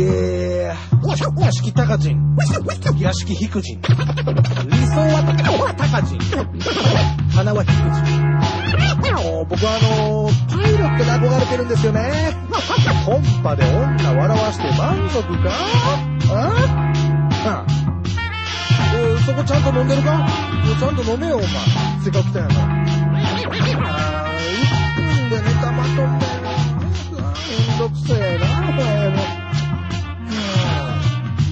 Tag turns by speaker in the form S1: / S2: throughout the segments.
S1: えー、屋敷高人、屋敷低人、理想は高人、花は低人。僕はあのー、パイロットに憧れてるんですよね。コンパで女笑わして満足か？あ？あおいそこちゃんと飲んでるか？ちゃんと飲めよ、お前。せっかく来たんやから。あー、1分でネタまとめ。めんどくせえな、お前も。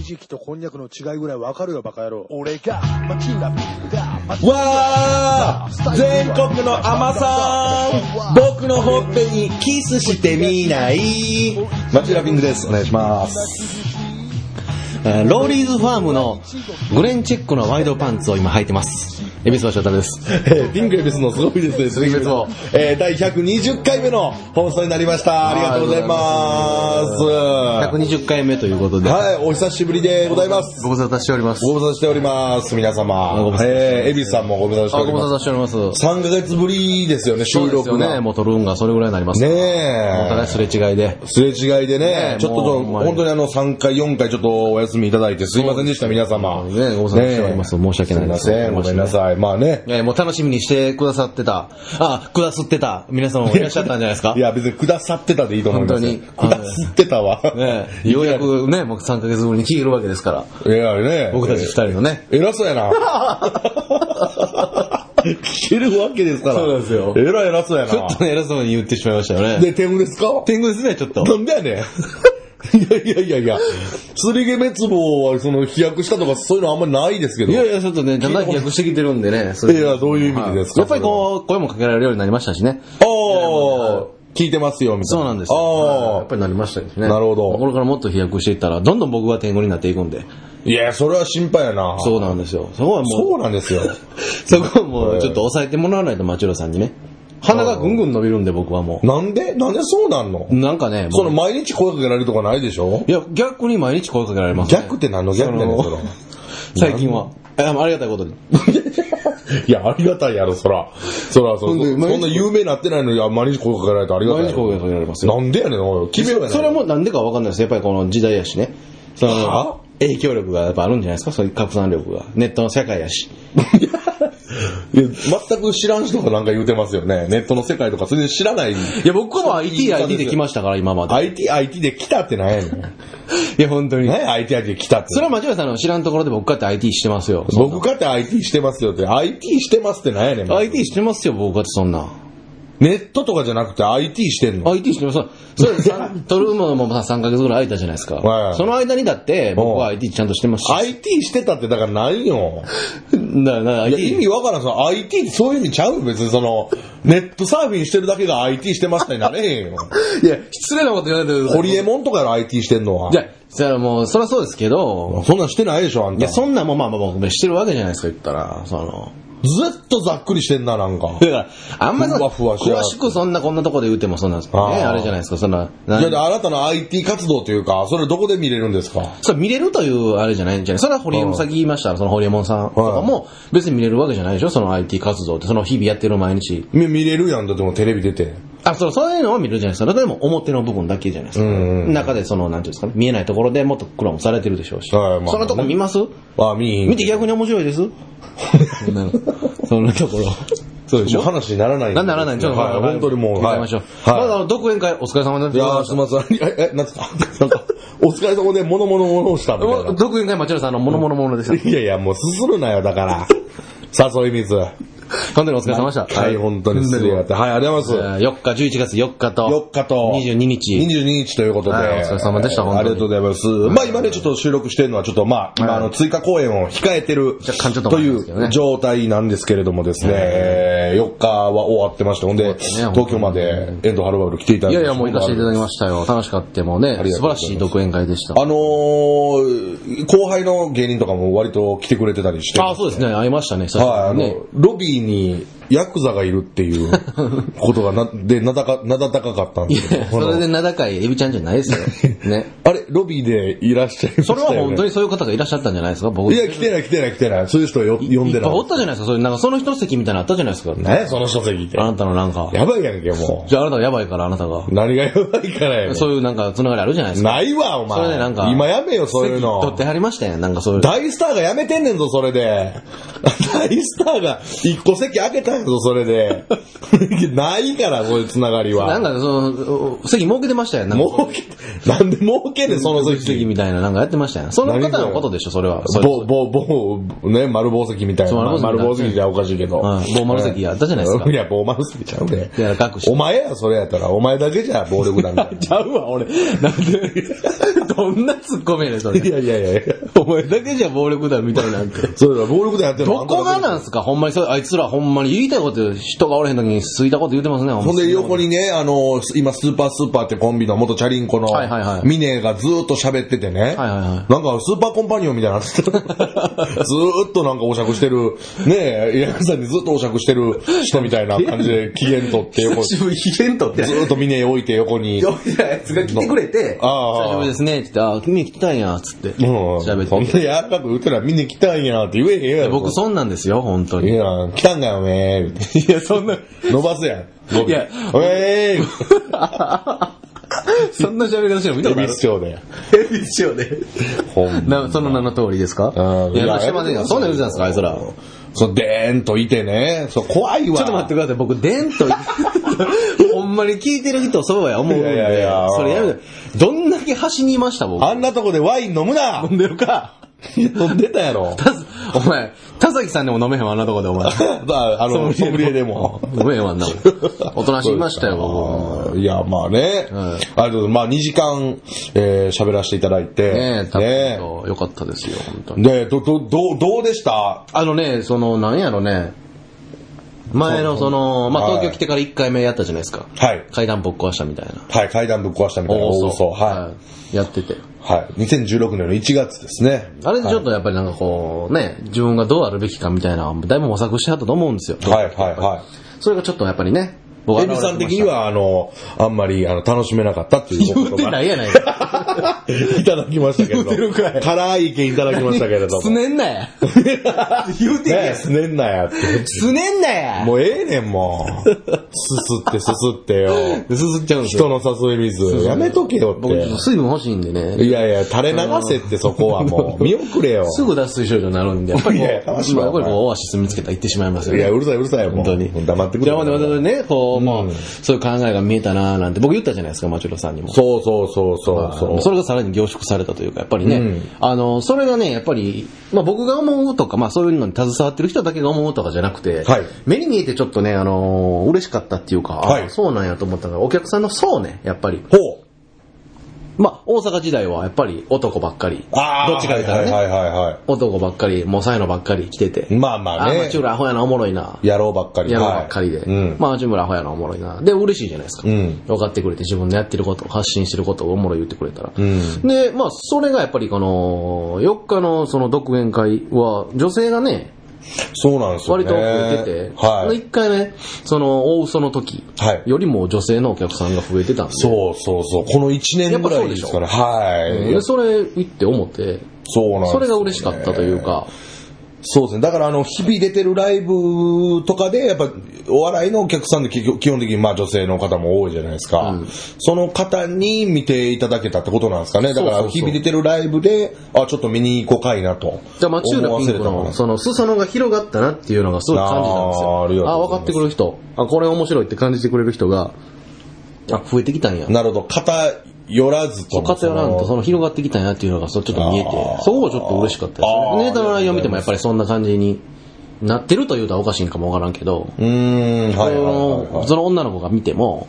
S1: じきとこんにゃくの違いぐらいわかるよ、バカ野郎。俺が、マチラビが、マチ
S2: わー全国の甘さん僕のほっぺにキスしてみないマチュラピングです。お願いします。
S3: えーローリーズファームのグレンチェックのワイドパンツを今履いてます。エビスバショタルです。
S2: えーピンクエビスのすごいですね、スリーベスも。えー第120回目の放送になりました。ありがとうございます。
S3: 120回目ということで、
S2: はい、お久しぶりでございます。
S3: ご無沙汰しております。
S2: ご無沙汰しております、皆様
S3: ご無。沙汰
S2: えー、エビスさんもご無沙汰して
S3: あ、
S2: おります。
S3: ご無沙汰しております。
S2: 3ヶ月ぶりですよね、収録が。
S3: ね。もう撮るんがそれぐらいになります。
S2: ね
S3: お互い
S2: え。
S3: すれ違いで。
S2: すれ違いでね
S3: ね、
S2: ちょっと本当にあの3回、4回ちょっとお休みいただいてすいませんでした、皆様。
S3: ねご無沙汰しております申し訳ないです
S2: すいません、ごめんなさい。まあね。
S3: えーもう楽しみにしてくださってた、あ、くださってた皆様もいらっしゃったんじゃないですか？
S2: いや、別にくださってたでいいと思いますよ。
S3: 本当に
S2: くださってたわ。
S3: ねえようやくね、もう3ヶ月ぶりに聞けるわけですから。
S2: いやね。
S3: 僕たち二人のね。
S2: 偉そうやな。聞けるわけですから。
S3: そうなんですよ
S2: えらい偉そうやな。
S3: ちょっとね、偉そうに言ってしまいましたよね。
S2: で、天狗ですか？
S3: 天狗ですね、ちょっと。
S2: なんでやねん。いやいやいやいや、釣り毛滅亡はその飛躍したとかそういうのあんまりないですけど。
S3: いやいや、ちょっとね、だんだん飛躍してきてるんでね。それ
S2: いやどういう意味でですか
S3: やっぱりこう、声もかけられるようになりましたしね。
S2: ああ、聞いてますよ、みたいな。
S3: そうなんですよ。や
S2: あ
S3: っぱりなりましたしね。
S2: なるほど
S3: これからもっと飛躍していったら、どんどん僕が天狗になっていくんで。
S2: あ。いや、それは心配やな。
S3: そうなんですよ。そこはもう、
S2: そうなんですよ。
S3: そこはもうちょっと抑えてもらわないと、マチュロさんにね。鼻がぐんぐん伸びるんで、僕はも
S2: なんで？なんでそうなんの？
S3: う。なんかね、もう
S2: その毎日声かけられるとかないでしょ？
S3: いや、逆に毎日声かけられます、ね。
S2: 逆って何の逆やねん、それ。
S3: 最近は。あありがたいことに。
S2: いや、ありがたいやろ、そら。そら、そそ
S3: ほんで
S2: そんな有名になってないのに、あ毎日声かけられてありがたい。
S3: 毎日声かけられますよ。
S2: なんでやねん、おい決めようやねん
S3: それはもうなんでかわかんないです。やっぱりこの時代やしね。そ
S2: は？
S3: の、影響力がやっぱあるんじゃないですか？そういう拡散力が。ネットの世界やし。
S2: いや全く知らん人がなんか言うてますよね。ネットの世界とか、それで知らない。
S3: いや、僕は IT、IT で来ましたから、今まで。
S2: IT、IT で来たってなんやねん。
S3: いや、本当に。
S2: ね IT、IT で来たって。
S3: それは間違いさんの知らんところで僕かって IT してますよ。
S2: 僕かって IT してますよって、IT してますってなんやねん。
S3: IT してますよ、僕かってそんな。
S2: ネットとかじゃなくて IT してんの
S3: ？IT してます。それ、さ取るのもさ3ヶ月ぐらい空いたじゃないですか。
S2: はい
S3: その間にだって、僕は
S2: うん
S3: IT ちゃんとしてますし。
S2: IT してたってだからないよ。
S3: だから、
S2: いや、
S3: IT
S2: 意味わからん。その IT ってそういう意味ちゃう？別にその、ネットサーフィンしてるだけが IT してましたになれへんよ。
S3: いや、失礼なこと言わないで
S2: ホリエモンとかやろ IT してんの？は。
S3: じゃあ、それはもう、そりゃそうですけど、
S2: そんなんしてないでしょ、あんた。
S3: いや、そんなんもまあまあ僕してるわけじゃないですか、言ったら。その。
S2: ずっとざっくりしてんな、なんか。
S3: だから、あんま
S2: ふわふわ
S3: 詳しくそんなこんなとこで言うてもそんなんですね。
S2: あ
S3: れじゃないですか、そんな。な
S2: じゃあ、あなたの IT 活動というか、それどこで見れるんですか？
S3: それ見れるというあれじゃないんじゃないそれはホリエモン、さっき言いましたら、そのホリエモンさんとかも別に見れるわけじゃないでしょ？その IT 活動って、その日々やってる毎日。
S2: み見れるやん、だってもうテレビ出て。
S3: あ、そう、そういうのは見るじゃないですか。例えば表の部分だけじゃないですか。
S2: うんうん
S3: 中でその、なんていうんですかね、見えないところでもっと苦労もされてるでしょうし。
S2: はいまあ
S3: そのとこ見ます？
S2: あ、見い
S3: 見て逆に面白いです？そんなのそんなところ。そうでしょ
S2: 話にならない
S3: なんならないちょっと、
S2: はい、本当にもう、
S3: 行きましょう。
S2: はい。
S3: まだあの、独演会お疲れ様です。
S2: いやー、すみません。え、え、なんですか？なんか、お疲れ様で物々物をしたみたいな。
S3: 独演会、町野さんのものものものでした。
S2: いやいや、もうすするなよ、だから。誘い水。
S3: 本当にお疲れ様でした。
S2: はい、本当に失礼があって。はい、ありがとうございます。
S3: 4日、11月4日と、
S2: 4日と
S3: 22日。
S2: 22日ということで。
S3: はいお疲れ様でした
S2: はい
S3: 本当に
S2: ありがとうございます。まあ今ね、ちょっと収録してるのはちょっとまあ、今あの追加公演を控えてる
S3: 若干ちょっと
S2: という状態なんですけれどもですね、えー4日は終わってまして、ほんで、東京まで遠藤ハルバル来ていただいて。
S3: いやいや、もう行かせていただきましたよ。楽しかった。もうね、素晴らしい独演会でした。
S2: あのー、後輩の芸人とかも割と来てくれてたりして。
S3: あ、そうですね、会いましたね、久しぶ
S2: はい、あ
S3: りにね
S2: の、ロビーにヤクザがいるっていうことがな、で、なだか、なだ高かったんですけど。
S3: それで名高いエビちゃんじゃないですよ。ね。
S2: あれ、ロビーでいらっしゃいました
S3: そ
S2: よ、ね。
S3: れは本当にそういう方がいらっしゃったんじゃないですか？僕
S2: いや、来てない来てない来てない。そういう人よ呼んでない
S3: いっぱいお。ったじゃないですか。それなんかその一席みたいなのあったじゃないですか。
S2: 何やその書籍って。
S3: あなたのなんか。
S2: やばいやんけ、も
S3: じゃああなたがやばいからあなたが
S2: う。。何がやばいからやねん
S3: そういうなんかつながりあるじゃないですか。
S2: ないわ、お前。
S3: それでなんか
S2: 今やめよ、そういうの。
S3: 取ってはりましたよ。なんかそういう。
S2: 大スターが辞めてんねんぞ、それで。大スターが一個席開けたぞ、それで。ないから、そういうつながりは。
S3: なんかその、席設けてましたよ。なんか
S2: 儲け、なんで儲けんねん、その
S3: 席
S2: 席。
S3: みたいななんかやってましたよ。その方のことでしょ、それは。
S2: ぼ、ぼ、ぼ、ね、丸宝石みたいな。
S3: 丸宝石
S2: じゃおかしいけど。
S3: はい棒丸石やったじゃないですか
S2: いや、棒丸石ちゃうね
S3: いや隠して
S2: お前や、それやったら。お前だけじゃ暴力団だ。
S3: ちゃうわ、俺。なんで、どんなツッコミやねん、それ。
S2: いやいやいやいや。
S3: お前だけじゃ暴力団みたいなんて。
S2: それは暴力団やってるの
S3: どこがなんすか？ほんまにそれ、あいつらほんまに言いたいこと、人がおれへん時にすいたこと言うてますね、ほ
S2: ほんで横にね、あの、今スーパースーパーってコンビの元チャリンコの
S3: はいはいはい
S2: ミネがずーっと喋っててね。
S3: はいはいはい
S2: なんかスーパーコンパニオンみたいにな ずーっとなんかお釈してる、ねえ、ヤクさんにずっとお釈してる人みたいな感じで機嫌取って 横、ず
S3: 久しぶり、ヒゲントって。
S2: ーっとミネ置いて横に。
S3: 呼んだやつが来てくれて、
S2: ああ
S3: 久しぶりですね、って言って、あ、君来たんや、つって。
S2: うん。
S3: 喋って
S2: そんな柔らかく言ってたらミネ来たんやって言えへんやろ。
S3: 僕そんなんですよ、本当に。
S2: いや、来たんかよねーって。
S3: いや、そんな、
S2: 伸ばすやん。
S3: いや
S2: えー
S3: そんな喋り方してるの見たことある？
S2: 恵比寿町で。
S3: エビショで。
S2: ほん
S3: その名の通りですか？
S2: うん
S3: いや、まあしてませんよ。そんなん言うじゃないですか、あいつら。
S2: そう、でーんといてね。そう、怖いわ。
S3: ちょっと待ってください、僕、でんと、ほんまに聞いてる人そうや思うんで、
S2: いやいやいや
S3: それやどんだけ端にいました、僕。
S2: あんなとこでワイン飲むな
S3: 飲んでるか。
S2: 飲んでたやろ。
S3: お前、田崎さんでも飲めへんわ、あんなとこで、お前。
S2: ああの、ソムリエでも。
S3: 飲めへんわ、あんなもん。おとなしいましたよ。
S2: いや、まあね。
S3: はい
S2: ありがとうございます。まあ2時間、えー喋らせていただいて。
S3: ねえ、多
S2: ね
S3: 分、よかったですよ、本当に。
S2: で、ど、ど、どう、どうでした？
S3: あのね、その、なんやろね、前のその、まあ、
S2: はい
S3: 東京来てから1回目やったじゃないですか。
S2: はい。
S3: 階段ぶっ壊したみたいな。
S2: はい、階段ぶっ壊したみたいな。大嘘。は
S3: やってて。
S2: い。はい。2016年の1月ですね。
S3: あれでちょっとやっぱりなんかこう、ね、自分がどうあるべきかみたいな、だいぶ模索してはったと思うんですよ。
S2: はい、はい、はい。
S3: それがちょっとやっぱりね、僕
S2: エビさん的には、あの、あんまり、あの、楽しめなかったっていう
S3: 言うてないやないか。
S2: いただきましたけれど。
S3: 言うてるかい
S2: 辛い意見いただきましたけれども。
S3: すねんなや。言うてんや。
S2: ねすねんなやって。
S3: すねんなや。
S2: もうええねん、もう。すすってすすってよ。
S3: すすっちゃうんですよ。
S2: 人の誘い水。やめとけよ
S3: 僕ちょっ
S2: て。
S3: 水分欲しいんでね。
S2: いやいや、垂れ流せってそこはもう。見送れよ。
S3: すぐ脱水症状になるんで、やっぱり
S2: や
S3: っぱりオアシス見つけたら行ってしまいますよね。
S2: いや、うるさいうるさいよ、もう。
S3: 本当に。
S2: 黙ってくれ
S3: じゃあ、まだまだね、こう、まあ
S2: うん、
S3: そういう考えが見えたなーなんて、僕言ったじゃないですか、マチュロさんにも。
S2: そうそうそうそうそう。
S3: それがさらに凝縮されたというか、やっぱりね、
S2: うん
S3: あの、それがね、やっぱり、まあ僕が思うとか、まあそういうのに携わってる人だけが思うとかじゃなくて、
S2: はい
S3: 目に見えてちょっとね、あのー嬉しかったっていうか、あ
S2: はい
S3: そうなんやと思ったのが、お客さんの層ね、やっぱり。
S2: ほう。
S3: まあ大阪時代はやっぱり男ばっかり。
S2: ああ。
S3: どっちか言ったらね、
S2: はいはいはいは
S3: 男ばっかり、もう才能ばっかり来てて。
S2: い。まあまあ
S3: あ、
S2: ね。
S3: マチュラアホやな、おもろいな。
S2: やろうばっかり。
S3: やろうばっかりで。
S2: はいうん。
S3: まあ、内村アホやな、おもろいな。で、嬉しいじゃないですか。
S2: うん
S3: 分かってくれて、自分でやってること、発信してることをおもろい言ってくれたら。
S2: うん
S3: で、まあ、それがやっぱりこの、4日のその独演会は、女性がね、
S2: そうなんですよね。
S3: 割と増えてて、
S2: はい。
S3: 1回目、その、大嘘の時
S2: はい
S3: よりも女性のお客さんが増えてたんで。
S2: そうそうそう。この1年ぐらいですから。はい。
S3: で、それ言って思って、
S2: そうなんね
S3: それが嬉しかったというか、
S2: そうですね。だから、あの、日々出てるライブとかで、やっぱ、お笑いのお客さんで基基本的に、まあ、女性の方も多いじゃないですか。
S3: うん
S2: その方に見ていただけたってことなんですかね。だから、日々出てるライブで、あ、ちょっと見に行こうかいなと。
S3: じゃあ、マチューラピンクの、その、裾野が広がったなっていうのがすごい感じたんですよ。
S2: あーありがとう
S3: あ、分かってくれる人。あ、これ面白いって感じてくれる人が、あ、増えてきたんや。
S2: なるほど。偏らずとも。
S3: 偏らんと、その広がってきたんやっていうのが、そうちょっと見えてそこがちょっと嬉しかったですね。ネタの内容見てもやっぱりそんな感じになってるというとはおかしいんかもわからんけど、
S2: うーん、はいはいはいはい。
S3: その女の子が見ても、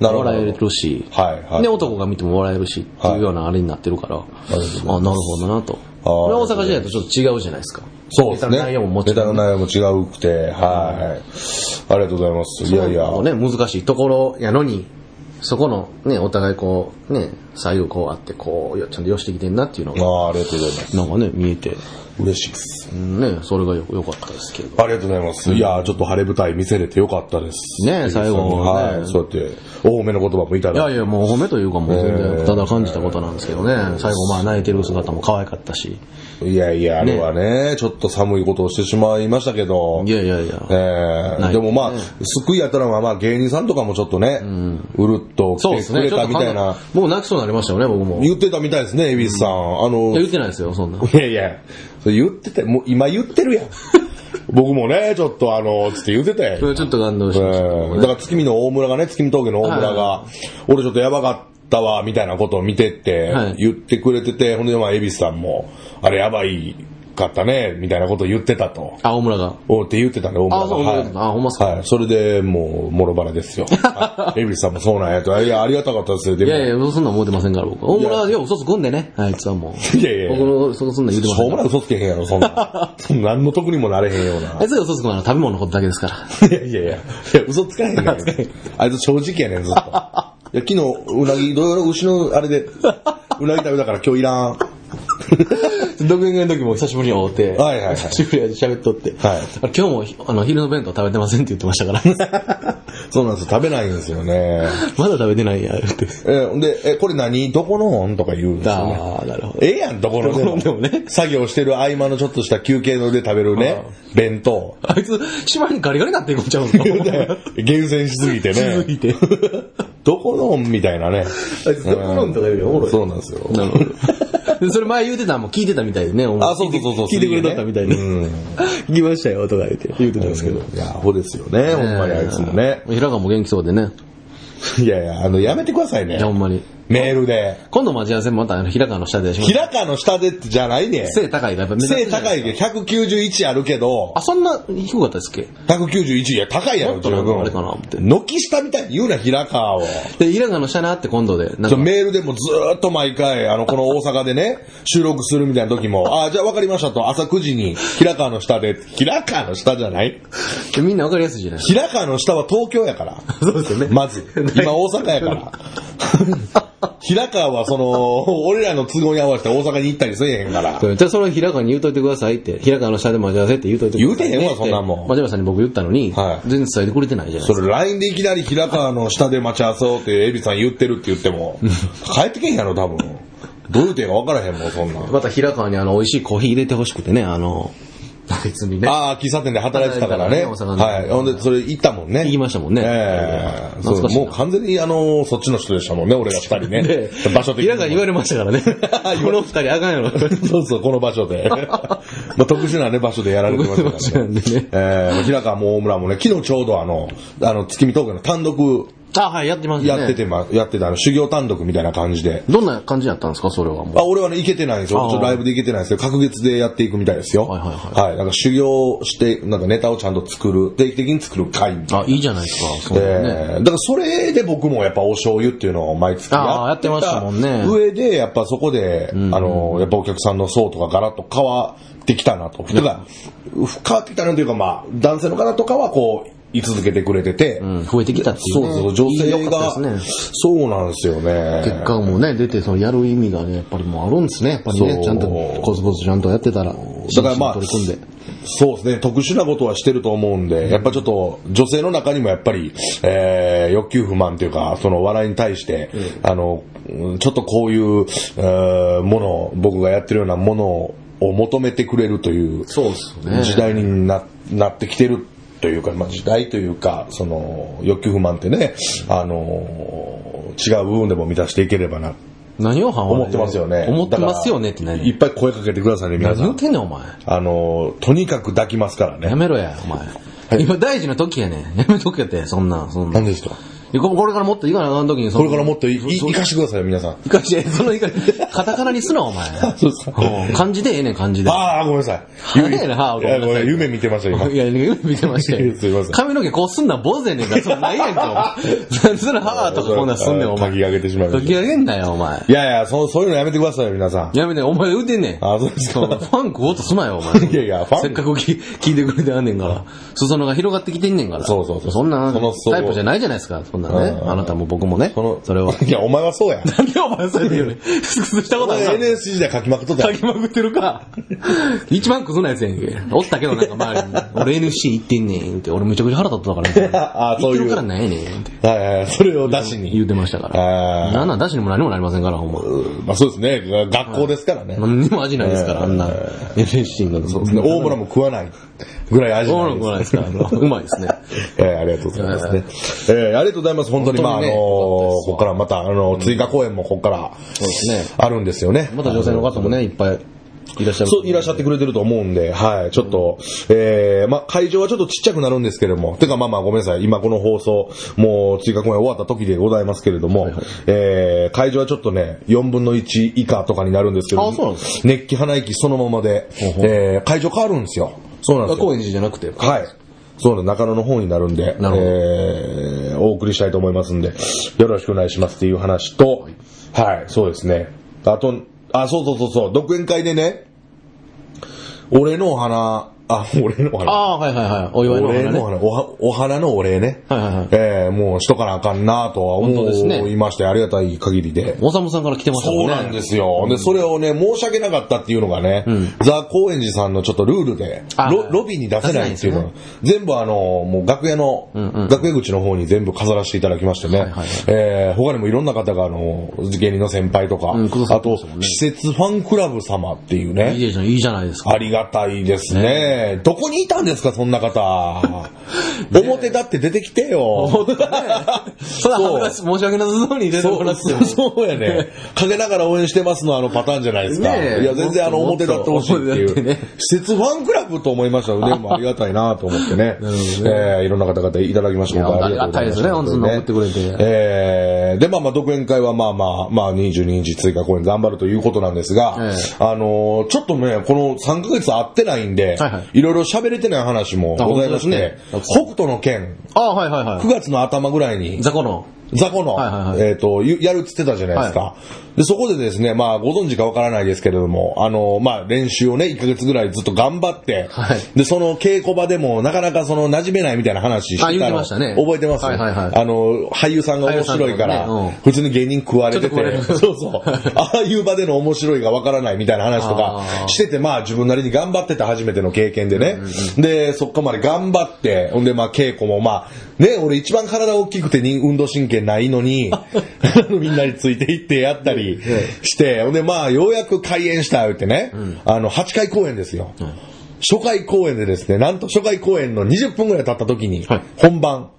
S3: 笑えるし、
S2: はいはい。
S3: で、男が見ても笑えるしっていうようなあれになってるから、
S2: なるほど
S3: あ、なるほどなと。大阪時代とちょっと違うじゃないですか。
S2: そうですね。
S3: ネタの内容ももち
S2: ネタ
S3: ろんね。
S2: の内容も違うくて、はい。ありがとうございます。いやいや。
S3: ね、難しいところやのに、そこのね、お互いこう、ね、最後こうあって、こう、ちゃんと寄してきてんなっていうのが、
S2: ああ、ありがとうございます。
S3: なんかね、見えて、
S2: 嬉しいです。
S3: うんね、それがよよかったですけど。
S2: ありがとうございます。いやーちょっと晴れ舞台見せれてよかったです。
S3: ねえ最後ね
S2: はい。そうやって、多めの言葉もいただいて。
S3: いやいや、もう褒めというかもうただ感じたことなんですけどね。最後まあ泣いてる姿も可愛かったし。
S2: いやいや、あれはね、ちょっと寒いことをしてしまいましたけど。
S3: いやいやいや。
S2: え
S3: ない
S2: えでもまあ、救いやったのはまあ芸人さんとかもちょっとね、うるっと
S3: そうですね。
S2: 来てくれたみたいな、
S3: もう泣きそうになりましたよね、僕も。い
S2: 言ってたみたいですね、蛭子さん。あ
S3: や
S2: の、
S3: 言ってないですよ、そんな。
S2: いやいや、言ってた、もう今言ってるやん。僕もね、ちょっとあの、つって言ってたやん。
S3: ちょっと感動しました。けど
S2: ええ
S3: ね。
S2: だから月見の大村がね、月見峠の大村が、
S3: は
S2: 俺ちょっとやばかったわ、みたいなことを見てって
S3: はい、
S2: 言ってくれてて、ほんで、まあ、蛭子さんも、あれやばいかったね、みたいなことを言ってたと。
S3: あ、大村が。
S2: おって言ってたね、大村が。
S3: あそう
S2: はい
S3: あほんまっすか
S2: はい。それで、もう、もろバラですよ。はい蛭子さんもそうなんやと。いや、ありがたかったですよ、でも。
S3: いやいや、そんなん思ってませんから、僕。大村は、いや、嘘つくんでね、あいつはもう。
S2: いやいや
S3: 僕の、そんなん言ってませんから。
S2: しょうもない嘘つけへんやろ、そんな。何の得にもなれへんような
S3: あ。いつが嘘つくのは食べ物のことだけですから。
S2: いやいやいや、嘘つかへんねん。あいつ正直やねん、ずっと。いや、昨日、うなぎ、どうやら牛のあれで、うなぎ食べたから今日いらん。
S3: 独演会の時も久しぶりに会うて、
S2: はいはいはい
S3: 久しぶりに喋っとって、
S2: はい
S3: あ今日もあの昼の弁当食べてませんって言ってましたから、
S2: そうなんですよ、食べないんですよね。
S3: まだ食べてないんや、言って。
S2: え、で、え、これ何？どこのんとか言うんですよね。
S3: ああ、なるほど。
S2: ええやん、どこのでも。
S3: どこのでもね
S2: 作業してる合間のちょっとした休憩ので食べるね、弁当。
S3: あいつ、島にガリガリになっていくんちゃうんか？
S2: 厳選しすぎてね。
S3: しすぎて。
S2: どこのんみたいなね。
S3: あいつどこのんとか言うよおもろい
S2: そうなんですよ。
S3: なるほど。でそれ前言うてたのも聞いてたみたいでね、
S2: あ、そうそうそうそう。
S3: 聞いてくれとったみたいで。
S2: うん。
S3: 聞きましたよ、とか言って、言うてたんですけど。
S2: いや、アホですよね、ほんまにあいつもね。
S3: 平川も元気そうでね。
S2: いやいや、あの、やめてくださいね
S3: いや、。ほんまに。
S2: メールで。
S3: 今度待ち合わせもまたあの平川の下でします。
S2: 平川の下でってじゃないね。
S3: 背高いがやっぱ目立
S2: 背
S3: つじゃな
S2: 高いで191あるけど
S3: あ、、そんな低かったですっけ
S2: ？191いや、高いやろ、
S3: もっとなんかあれかな思って
S2: 軒下みたいに言うな、平川を。
S3: で、平川の下なって今度で、なんか、
S2: そうメールでもずーっと毎回、あの、この大阪でね、収録するみたいな時も、あ、じゃあ分かりましたと、朝9時に、平川の下で、平川の下じゃない？
S3: でみんなわかりやすいじゃない？
S2: 平川の下は東京やから。
S3: そうですよね。
S2: まず。今大阪やから。平川はその、俺らの都合に合わせて大阪に行ったりせえへんから。
S3: じゃあそれを平川に言うといてくださいって、平川の下で待ち合わせって言うといてください、
S2: 言うてへんわそんなもん
S3: 松山さんに僕言ったのに、
S2: はい
S3: 全然伝えてくれてないじゃないですか。
S2: それ LINE でいきなり平川の下で待ち合わせをってエビさん言ってるって言っても、帰ってけんやろ、多分。どういう手か分からへんもん、そんなん。
S3: また平川にあの、美味しいコーヒー入れてほしくてね、あの、別にね。
S2: ああ、喫茶店で働いてたからね。はい。ほんで、それ行ったもんね。
S3: 行きましたもんね
S2: ええそうもう完全にあの、そっちの人でしたもんね、俺ら二人ね
S3: で。
S2: 場所的にも。
S3: 平川に言われましたからね。この二人あかんやろ。
S2: そうそう、この場所で。まあ、特殊なね、場所でやられてましたからねええ平川も大村もね、昨日ちょうどあの、あの、月見峠の単独
S3: あ、はい、やってますね。
S2: やってて、ま、やってたあの、修行単独みたいな感じで。
S3: どんな感じだったんですか、それはもう。
S2: あ、俺はね、行けてないんですよ。ちょっとライブで行けてないんですけど、隔月でやっていくみたいですよ。
S3: はいはいはい
S2: はい。なんか修行して、なんかネタをちゃんと作る、定期的に作る会みたいな
S3: あ、いいじゃないですか。そうね。
S2: えーだからそれで僕もやっぱお醤油っていうのを毎月や
S3: あーやってましたもんね
S2: 上で、やっぱそこで、あの、やっぱお客さんの層とかガラッと変わってきたなと。てか、変わってきたなというか、まあ、男性の方とかはこう、居続けてくれてて、
S3: うん、増えてきたっていう、ね。
S2: そうそう、女性が、
S3: ね。
S2: そうなんですよね。
S3: 結果もね、出て、そのやる意味がね、やっぱりもうあるんですね。やっぱりね、ちゃんとコツコツちゃんとやってたら、
S2: だからまあ
S3: 取り組んで。
S2: そうですね、特殊なことはしてると思うんで、やっぱちょっと、女性の中にもやっぱり、えー、欲求不満というか、その笑いに対して、あの、うんちょっとこういう、えーもの、僕がやってるようなものを求めてくれるという、
S3: そうですね
S2: 時代にななってきてるというか、まあ、時代というか、その、欲求不満ってね、あの、違う部分でも満たしていければな、
S3: 何を半
S2: 思ってますよね。
S3: 思ってますよねって何？
S2: いっぱい声かけてくださいね、皆さん
S3: 何言っ。てんねん、お前。
S2: あの、とにかく抱きますからね
S3: や。めろや、お前。今大事な時やねん。やめとけって、そんな、そんな。
S2: 何ですか
S3: ここれからもっといかなあかん時に、
S2: これからもっとい生かしてくださいよ、皆さん。
S3: いかして、そのいか、カタカナにすな、お前。
S2: そうですか
S3: うん漢字でええねん、漢字で。
S2: ああ、ごめんなさい。
S3: 早いなごめんなさい
S2: 夢見てました、今。
S3: いや、夢見てましたよ
S2: すいません
S3: 髪の毛こうすんな、坊主やねんから、そんなんやんか、お前。それ、はーとかこんなんすんねん、お前。
S2: 書き上げてしまいました
S3: 書き上げんなよ、お前。
S2: いやいや、そうそういうのやめてくださいよ、皆さん。
S3: やめて、お前言うてんねん。
S2: あそうですか
S3: ファン食おうとすなよ、お前。
S2: いやいやファン
S3: せっかく聞聞いてくれてあんねんから。裾野が広がってきてんねんから。
S2: そうそうそう
S3: そんなタイプじゃないじゃないですか。んならね、あなたも僕もね、
S2: この、
S3: それを。
S2: いや、お前はそうや。
S3: なんでお前それで言うねん。したことある
S2: お前 NSC 時代書きまくっとったやん
S3: 書きまくってるか。一番クズなやつやんけ。おったけどなんか周りに。俺 NC 行ってんねんって。俺めちゃくちゃ腹立ってたから。
S2: あそういう
S3: 言ってるからなんやねんって。
S2: はいはいはい、それを出しに。
S3: 言うてましたから。なんなん出しにも何もなりませんから、ほんま。
S2: まあそうですね。学校ですからね。
S3: 何にも味ないですから、あんな。NSC がそうです
S2: ね大村も食わないぐらい味ないです。
S3: 来ないですから、あの うまいですね。
S2: えーありがとうございますね。えーありがとうございます。本当に、まあ、あのーここからまた、あの、追加公演もここから
S3: そうですね。
S2: あるんですよね。
S3: また女性の方もね、いっぱいいらっしゃる。
S2: そう、いらっしゃってくれてると思うんで、はい、ちょっと、えー、まあ、会場はちょっとちっちゃくなるんですけれども、てかまあまあごめんなさい、今この放送、もう追加公演終わった時でございますけれども、えー、会場はちょっとね、4分の1以下とかになるんですけど、
S3: あそうなんです
S2: 熱気花息そのままで、
S3: ほうほう
S2: えー、会場変わるんですよ。そうなんですよ。
S3: 高円寺じゃなくて。
S2: はい。そうなん中野の方になるんで、えー、お送りしたいと思いますんで、よろしくお願いしますっていう話と、はい、そうですね。あと、あ、そうそうそうそう、独演会でね、俺のお花、あ、俺のお花。
S3: ああー、はいはいはい。お祝いのお花ね。
S2: お花、おはお花のお礼ね。
S3: はいはいはい
S2: えー、もうしとかなあかんなとは思
S3: 本当ですね
S2: いまして、ありがたい限りで。
S3: おさむさんから来てましたもんね。
S2: そうなんですよ。で、それをね、申し訳なかったっていうのがね、ザ・高円寺さんのちょっとルールで、
S3: あ
S2: ロロビーに出せないっていうのは、全部あの、もう楽屋の、
S3: んうん
S2: 楽屋口の方に全部飾らせていただきましてね、
S3: はいはい
S2: えー他にもいろんな方があの、芸人の先輩とか、
S3: うん
S2: あと施設ファンクラブ様っていう
S3: いい
S2: ね、
S3: いいじゃないですか。
S2: ありがたいですね。どこにいたんですか、そんな方。表だって出てきてよ。
S3: それは恥ずかしい申し訳なさそうに出てもらっても。
S2: そうやね。かけながら応援してますのあのパターンじゃないですか。いや、全然あの表立ってほしいっていう。施設ファンクラブと思いましたので、ありがたいなと思ってね。えーいろんな方々いただきました。ありがた
S3: ありがたいですね本当に送ってくれて
S2: えーで、まあまあ、独演会はまあまあ、まあ22日追加公演頑張るということなんですが、
S3: え
S2: あのーちょっとね、この3ヶ月会ってないんで、
S3: はいはい
S2: いろいろ喋れてない話もございま
S3: すね
S2: 北斗の剣、
S3: ああ、はいはいは
S2: 9月の頭ぐらいに
S3: い。、雑魚の。
S2: 雑魚の、
S3: はいはいはい。
S2: えっ、と、ゆやるっつってたじゃないですか。で、そこでですね、まあ、ご存知かわからないですけれども、あの、まあ、練習をね、1ヶ月ぐらいずっと頑張って、
S3: はい。
S2: で、その稽古場でも、なかなかその、馴染めないみたいな話してたの
S3: ましたね。
S2: 覚えてます、
S3: はいはいはい。
S2: あの、俳優さんが面白いから、普通に芸人食われてて、そうそう。ああいう場での面白いがわからないみたいな話とかしてて、まあ、自分なりに頑張ってた初めての経験でね。で、そっかまで頑張って、ほんで、まあ、稽古もまあ、ね、俺一番体大きくてに運動神経ないのに、みんなについていってやったりして、ほんで、まあ、ようやく開演した言ってね、あの、8回公演ですよ。初回公演でですね、なんと初回公演の20分ぐらい経った時に、
S3: はい。
S2: 本番、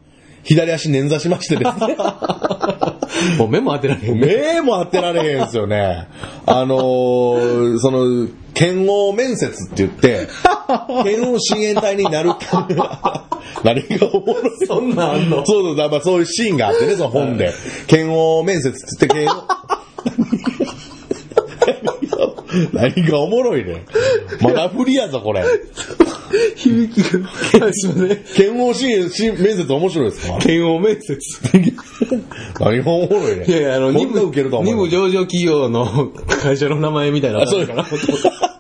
S2: 左足捻挫しましてですね。
S3: もう目も当てられへん。
S2: 目も当てられへんですよね。あのー、その、剣王面接って言って、剣王親衛隊になるため、何がおもろい
S3: そんなんあんの？
S2: そうそう、だからそういうシーンがあってね、その本で。剣王面接って言って、剣王、何がおもろいね。まだ振りやぞ、これ。
S3: 響きが。すいません。
S2: 剣王親衛親面接面白いですか
S3: 剣王面接。
S2: 何がおもろいね。
S3: いやいや、あの、
S2: こんな受けるとは思
S3: 二
S2: う
S3: 部上場企業の会社の名前みたいな。
S2: あそう
S3: かな。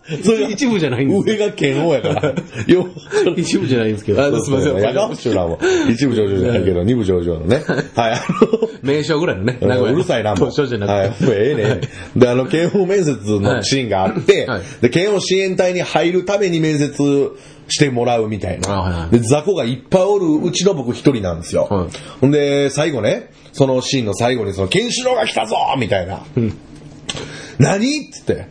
S2: それが
S3: 一部じゃないんです
S2: 上が剣王やから。よ
S3: 一部じゃないんですけど。あすいません。
S2: やかましいな、もう。一部上場じゃないけど、二部上場のね。はい、あ
S3: 名称ぐらいのね。名
S2: の、
S3: 古屋の
S2: うるさいな、もう。
S3: じゃなくて。
S2: はい、ええね。で、あの、剣王面接のシーンがあって
S3: はい、
S2: で、剣王支援隊に入るために面接してもらうみたいな。で、雑魚がいっぱいおるうちの僕一人なんですよ
S3: はい。
S2: ほんで、最後ね、そのシーンの最後に、その、ケンシロウが来たぞみたいな。何？っつって。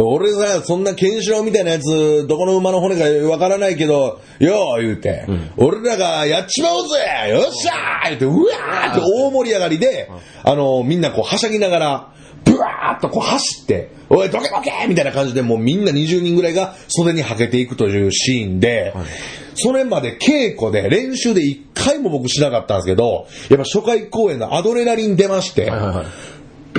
S2: 俺さ、そんなケンシロウみたいなやつ、どこの馬の骨かわからないけど、よう言うて、俺らがやっちまおうぜ。よっしゃー言って、うわーって大盛り上がりで、あの、みんなこうはしゃぎながら、ブワーっとこう走って、おい、どけどけみたいな感じで、もうみんな20人ぐらいが袖にはけていくというシーンで、それまで稽古で、練習で一回も僕しなかったんですけど、やっぱ初回公演のアドレナリン出まして、
S3: はいはいはい。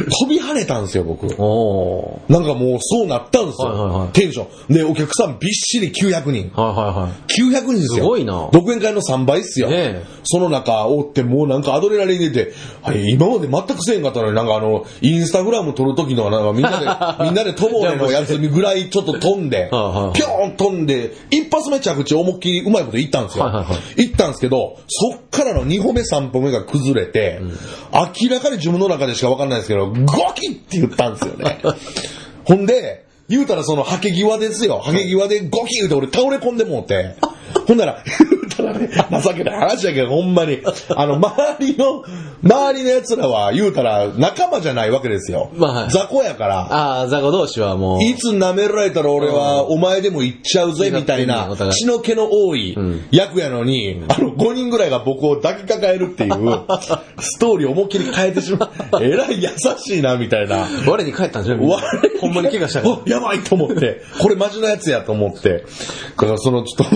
S2: 飛び跳ねたんですよ、僕。なんかもうそうなったんですよ。
S3: はいはいはい
S2: テンション。で、お客さんびっしり900人。
S3: はいはいはい。
S2: 900人ですよ。
S3: すごいな
S2: 独演会の3倍っすよ。
S3: ねえ
S2: その中おってもうなんかアドレナリン出て、はい、今まで全くせえんかったのになんかあの、インスタグラム撮る時のなんかみんなで、みんなで飛ぼうねのやつぐらいちょっと飛んで、ぴょーん飛んで、一発目着地思いっきりうまいこと言ったんですよ。
S3: はいはいはい
S2: 行っったんですけど、そっからの2歩目3歩目が崩れて、明らかに自分の中でしかわかんないですけど、ゴキって言ったんですよね。ほんで、言うたらその、はけ際ですよ。はけ際でゴキ言うて俺倒れ込んでもうて。ほんなら、言 うたらね、情けない話だけど、ほんまに。あの、周りの、周りの奴らは言うたら仲間じゃないわけですよ。
S3: まあはい
S2: 雑魚やから。
S3: ああ、雑魚同士はもう。
S2: いつ舐められたら俺はお前でも行っちゃうぜみたいな
S3: お互い
S2: 血の気の多い役やのに、あの5人ぐらいが僕を抱きかかえるっていう ストーリーを思いっきり変えてしまう。えらい優しいなみたいな。
S3: 我に帰ったんじゃん。
S2: 我
S3: ほんまに怪我したから。
S2: あやばいと思って、これマジのやつやと思って。だからそのちょっと、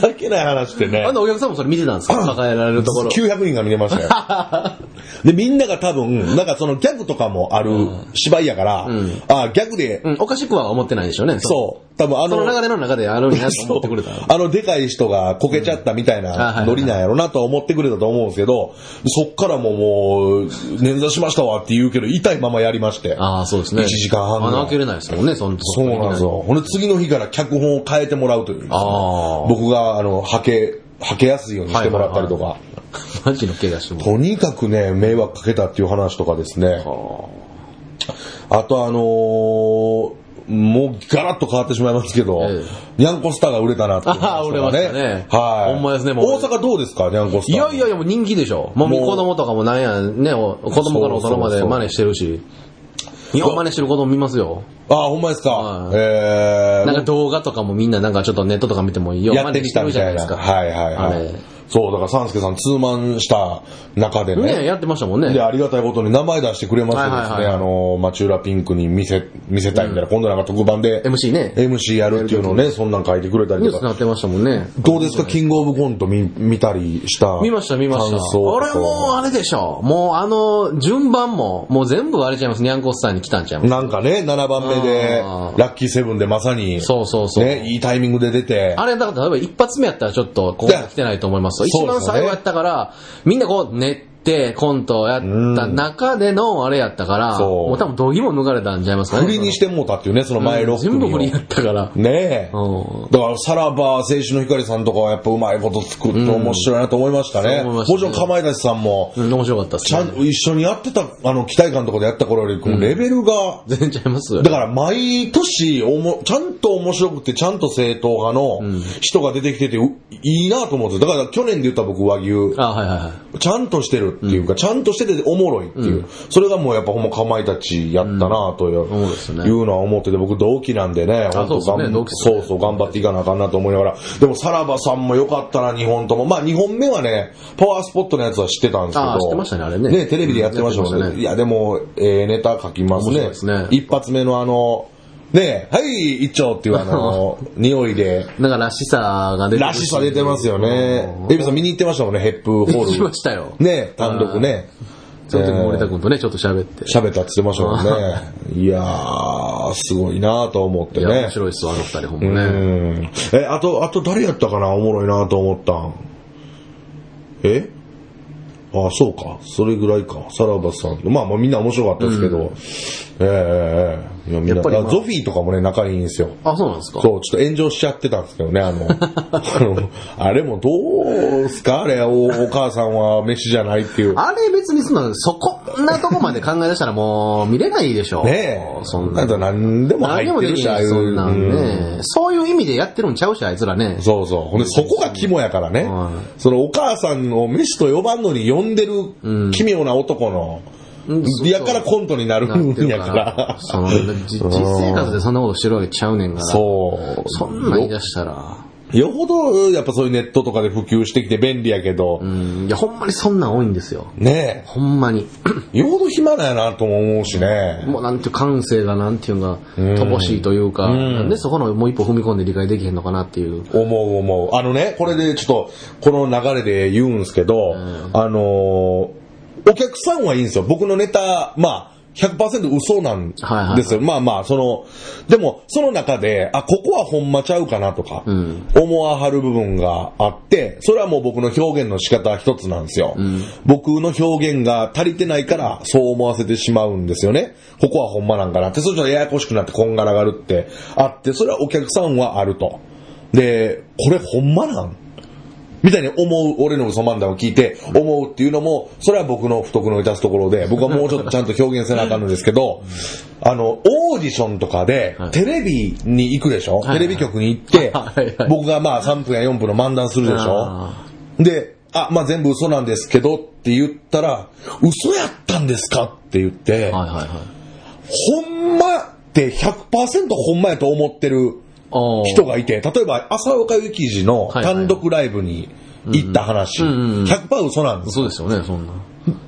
S2: 情けない話ってね
S3: あ。のお客さんもそれ見てたんですか？抱えられるところ。
S2: 900人が見れましたよ。で、みんなが多分、なんかそのギャグとかもある芝居やから、あギャグで、
S3: うん、おかしくは思ってないでしょうね。
S2: そう、多分あの、
S3: その流れの中であるんやと思ってくれたら。
S2: あのでかい人がこけちゃったみたいな
S3: はい
S2: ノリなんやろなとは思ってくれたと思うんですけど、そっからももう、捻挫しましたわって言うけど、痛いままやりまして。
S3: ああ、そうですね。
S2: 1時間半ぐらい
S3: 穴開けれないですもんね、そん
S2: そうなんですよ。ほんで次の日から脚本を変えてもらうという。
S3: ああ。
S2: 僕が、あの、はけ、はけやすいようにしてもらったりとか。
S3: マジの怪我しても。
S2: とにかくね、迷惑かけたっていう話とかですね。あとあのーもうガラッと変わってしまいますけど、
S3: え
S2: ニャンコスターが売れたなっていう話とか
S3: あー売れましたね
S2: はい。
S3: ほんまですねもう
S2: 大阪どうですか、ニャンコスター。
S3: いやいやいや、もう人気でしょ。もう子供とかもなんや、ね、お子供から大人まで真似してるし。日本真似してる子供見ますよ。
S2: あー、ほんまですか？
S3: はい
S2: えー、
S3: なんか動画とかもみんななんかちょっとネットとか見てもいいよ。
S2: やってきたみたいな。はいはいはい。そう、だから、サンスケさん、ツーマンした中でね。
S3: ねやってましたもんね。
S2: で、ありがたいことに名前出してくれましてですね、
S3: はいはいはい
S2: あの、町浦ピンクに見せ、見せたいみたいな、今度なんか特番で、
S3: MC ね。
S2: MC やるっていうのをね、そんなん書いてくれたりとか。
S3: ニュースになってましたもんね。
S2: どうですか、キングオブコント見見たりした？
S3: 見ました見ました。
S2: 感想とか
S3: 俺もうあれでしょ。もうあの、順番も、もう全部あれちゃいます。ニャンコスターに来たんちゃいます。
S2: なんかね、7番目で、
S3: あー
S2: ラッキーセブンでまさに、
S3: そうそうそう。
S2: ね、いいタイミングで出て、
S3: あれ、だから例えば一発目やったらちょっとここ来てないと思いますよ。一番最後やったから、みんなこうねてコントをやった中でのあれやったから、
S2: そう
S3: もう多分度肝抜かれたんちゃいますかね。
S2: 振りにしてもうたっていうね、その前6組を
S3: 全部振りやったから。
S2: ねえ。
S3: うん
S2: だから、さらば青春の光さんとかはやっぱうまいこと作って面白いなと思いましたね。もちろん、かまいたちさんも、
S3: うん、面白かったっす
S2: ちゃん一緒にやってた、あの、期待感とかでやった頃より、レベルが、
S3: 全然ちゃいますよ
S2: だから毎年おも、ちゃんと面白くて、ちゃんと正統派の人が出てきてて、ういいなと思って。だから去年で言った僕和牛、
S3: あ、はいはいはい。
S2: ちゃんとしてるっていうか、ちゃんとしてておもろいっていう。それがもうやっぱほんまかまいたちやったなという,、
S3: そうですね
S2: いうのは思ってて、僕同期なんでね、本当
S3: そう
S2: そうそう頑張っていかなあかんなと思いながら。でもさらばさんも良かったな、2本とも。まあ2本目はね、パワースポットのやつは知ってたんですけど。
S3: 知ってましたねあれね
S2: ね、テレビでやってましたもんね。いや、でも、えーネタ書きますね一発目のあの、ねはい、一丁っていうあの、匂いで、
S3: なんからしさが出てる
S2: らしさ出てますよね。エビさん見に行ってましたもんね、ヘップホール。
S3: 行きましたよ
S2: ね、単独ね。
S3: その時森田君とね、ちょっと喋って。
S2: 喋ったって言ってましたもんね。いやー、すごいなと思ってね
S3: 面。白いっすわ、あの二人ほん
S2: う
S3: まね。
S2: ん。え、あと、あと誰やったかなおもろいなと思ったん。え？あ、そうか。それぐらいか。さらばさん。まあまあみんな面白かったですけど。ええええいやみんな
S3: やっぱりまあ
S2: あゾフィーとかもね、仲いいんですよ。
S3: あ、そうなんですか？
S2: そう、ちょっと炎上しちゃってたんですけどね、あの、あれもどうすか？あれお、お母さんは飯じゃないっていう。
S3: あれ別にそんな、そこんなとこまで考え出したらもう見れないでしょ。
S2: ねえ。
S3: そんな。
S2: なんか何でも入ってるし、ああいう。
S3: そんなん
S2: うん
S3: ね。そういう意味でやってるんちゃうし、あいつらね。
S2: そうそう。ほんで、そこが肝やからね。
S3: はい
S2: そのお母さんを飯と呼ばんのに呼んでる奇妙な男の、
S3: うん
S2: やからコントになるんやから。
S3: そのじ実生活でそんなことしてるわけちゃうねんから。
S2: そう。
S3: そんなん言い出したら。
S2: よよほど、やっぱそういうネットとかで普及してきて便利やけど、
S3: うん。いや、ほんまにそんなん多いんですよ。
S2: ね
S3: ほんまに。
S2: え。よほど暇なんやなとも思うしね。
S3: もうなんていう感性がなんていうか、
S2: うん
S3: 乏しいというか、
S2: うん
S3: なんでそこのもう一歩踏み込んで理解できへんのかなっていう。
S2: 思う思う。あのね、これでちょっと、この流れで言うんすけど、あのーお客さんはいいんですよ。僕のネタ、まあ、100%嘘なん
S3: はいはい
S2: ですよ。まあまあ、その、でも、その中で、あ、ここはほんまちゃうかなとか、
S3: うん
S2: 思わはる部分があって、それはもう僕の表現の仕方一つなんですよ。
S3: ん
S2: 僕の表現が足りてないから、そう思わせてしまうんですよね。ここはほんまなんかなって、それちょっとややこしくなってこんがらがるってあって、それはお客さんはあると。で、これほんまなんっみたいに思う、俺の嘘漫談を聞いて思うっていうのも、それは僕の不徳の致すところで、僕はもうちょっとちゃんと表現せなあかんのですけど、あの、オーディションとかで
S3: はい、
S2: テレビに行くでしょ？
S3: はい。
S2: テレビ局に行って
S3: はい。はい、
S2: 僕がまあ3分や4分の漫談するでしょ？
S3: あ
S2: で、あ、まあ全部嘘なんですけどって言ったら、嘘やったんですかって言って、
S3: はいはいはい。
S2: ほんまって100%ほんまやと思ってる人がいて、例えば浅岡幸二の単独ライブに行った話、
S3: うんうんうん
S2: 100%嘘なんです。
S3: そうですよね、そんな。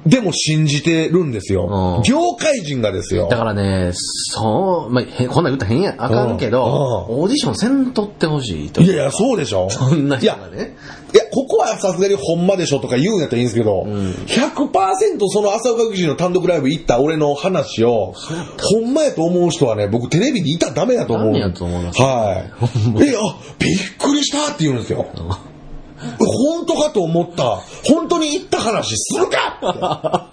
S2: でも信じてるんですよ
S3: うん。
S2: 業界人がですよ
S3: だ。からね、そう、まあ、へこんなん言ったら変や、あかんけど、
S2: うん
S3: オーディションせんとってほしいと。
S2: いやいや、そうでしょ。
S3: そんない人
S2: や、
S3: がね。
S2: いや、ここはさすがにほんまでしょとか言うんやったらいいんですけど、100%その浅岡幸二の単独ライブ行った俺の話を、ほんまやと思う人はね、僕テレビにいたらダメやと思う。
S3: ダメやと思います
S2: はい。え、あ、びっくりしたって言うんですよ。本当かと思った。本当に行った話するか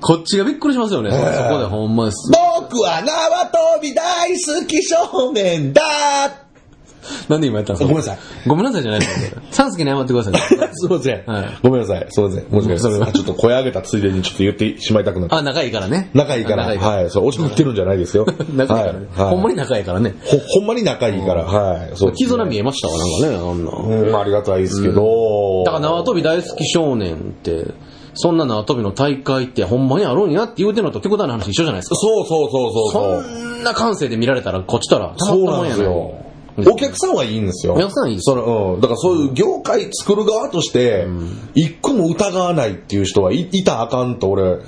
S3: こっちがびっくりしますよね。
S2: え
S3: そこでほんまです。
S2: 僕は縄跳び大好き少年だ
S3: なんで今やったんですか
S2: ごめんなさい。
S3: ごめんなさいじゃないですよ。さんすけに謝ってください。
S2: すいません。
S3: はい
S2: ごめんなさい。すいません。申し訳ないです。あちょっと声上げたついでにちょっと言ってしまいたくなって。
S3: あ、仲いいからね。
S2: 仲いいから。
S3: 仲いいから。
S2: はい。そう、おちょくってるんじゃないですよ。
S3: 仲いいからね。
S2: はいはい
S3: ほんまに仲いいからね。
S2: ほ、ほんまに仲いいから。はい。そうですね
S3: 絆見えましたわ、なんかね、あんな。
S2: うん、ありがたいですけど。
S3: だから縄跳び大好き少年って、そんな縄跳びの大会ってほんまにあるんやって言うてんのと極端な話一緒じゃないですか。
S2: そうそうそうそうそう。
S3: そんな感性で見られたら、こっちたら、た
S2: そう
S3: まったもやない
S2: なんんですよ。お客さんはいいんですよ。
S3: お客さんはいい
S2: その、うん。だからそういう業界作る側として、一個も疑わないっていう人はいいたらあかんと俺、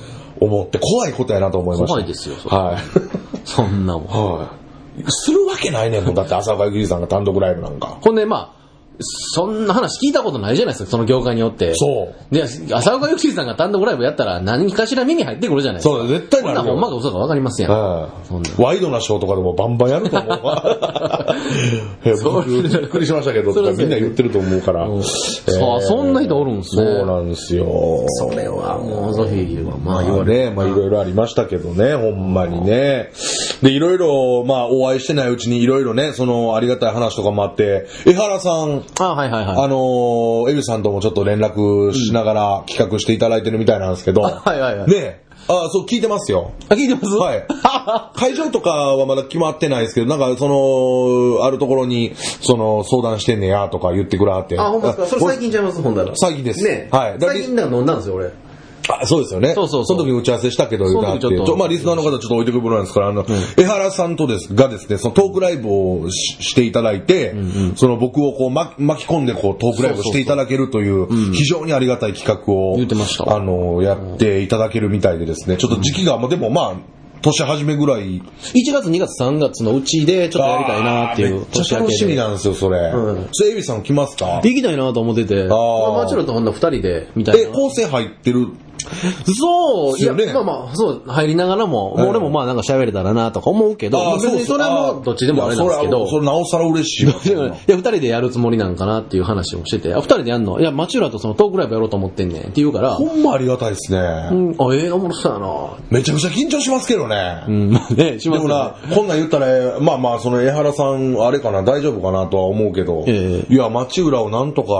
S2: 思って怖いことやなと思いました。
S3: 怖いですよ
S2: はい。
S3: そんなもん。
S2: はい。するわけないねんもん。だって浅岡幸二さんが単独ライブなんか。
S3: ほんで、まあ、そんな話聞いたことないじゃないですか、その業界によって。
S2: そう。
S3: で、浅岡幸二さんが単独ライブやったら何かしら目に入ってくるじゃないですか。
S2: そう、絶対なるよ。
S3: ほんならほんまか嘘か分かりますやん。
S2: は
S3: そんない
S2: ワイドなショーとかでもバンバンやると思うわ。いや僕びっくりしましたけど、
S3: それはそう
S2: みんな言ってると思うから。
S3: うん
S2: えー
S3: そうそんな人おるんすね
S2: そうなんですよ。
S3: それはもう、ゾフィーは、ま
S2: まあ
S3: あ言われ
S2: ね、まあいろいろありましたけどね、ほんまにね。で、いろいろ、まあお会いしてないうちにいろいろね、そのありがたい話とかもあって、江原さん、
S3: あ、はいはいはい。
S2: あのー、エビさんともちょっと連絡しながら企画していただいてるみたいなんですけど、
S3: あ はいはいはい
S2: ね、あ、そう聞いてますよ。
S3: あ、聞いてます？
S2: はい。会場とかはまだ決まってないですけど、なんかその、あるところに、その、相談してんねやとか言ってくれはって。
S3: あ、ほんまですか？それ最近ちゃいます、ほんだら。
S2: 最近です
S3: ね
S2: はい
S3: 最近なんか飲んだんですよ、俺。
S2: あそうですよね。
S3: そうそうそう。
S2: の時に打ち合わせしたけど、言っ
S3: と
S2: ちょまあ、リスナーの方ちょっと置いてくるなんですから、あの、江原さんとです、がですね、そのトークライブをししていただいて、その僕をこう、ま、巻き込んでこう、トークライブをしていただけるという、非常にありがたい企画を、
S3: 言ってました。
S2: あの、やっていただけるみたいでですね、ちょっと時期が、もうでもまあ、年始めぐらい、
S3: 1月、2月、3月のうちでちょっとやりたいなっていう。
S2: めっちゃ楽しみなんですよ、それ。
S3: うん。
S2: それ、エビさん来ますか？
S3: 行きたいなと思ってて、まあ、マチュラとほんな二人で、みたい
S2: え、
S3: な。
S2: 構成入ってる
S3: そう、いや、まあまあ、そう、入りながらも、俺もまあなんか喋れたらなとか思うけど、別にそれはもうどっちでもあれなんですけど、
S2: それなおさら嬉しい
S3: いや、二人でやるつもりなんかなっていう話をしてて、あ、二人でやんの？いや、マチュラとそのトークライブやろうと思ってんねんって言うから、
S2: ほんまありがたいですね。
S3: うん、あ、ええおもろそうやな。
S2: めちゃくちゃ緊張しますけどね。
S3: うん、まあね、しますよ
S2: でもな
S3: ね。、
S2: こんなん言ったら、まあまあ、その江原さん、あれかな、大丈夫かなとは思うけど、
S3: え
S2: いや、町浦をなんとか、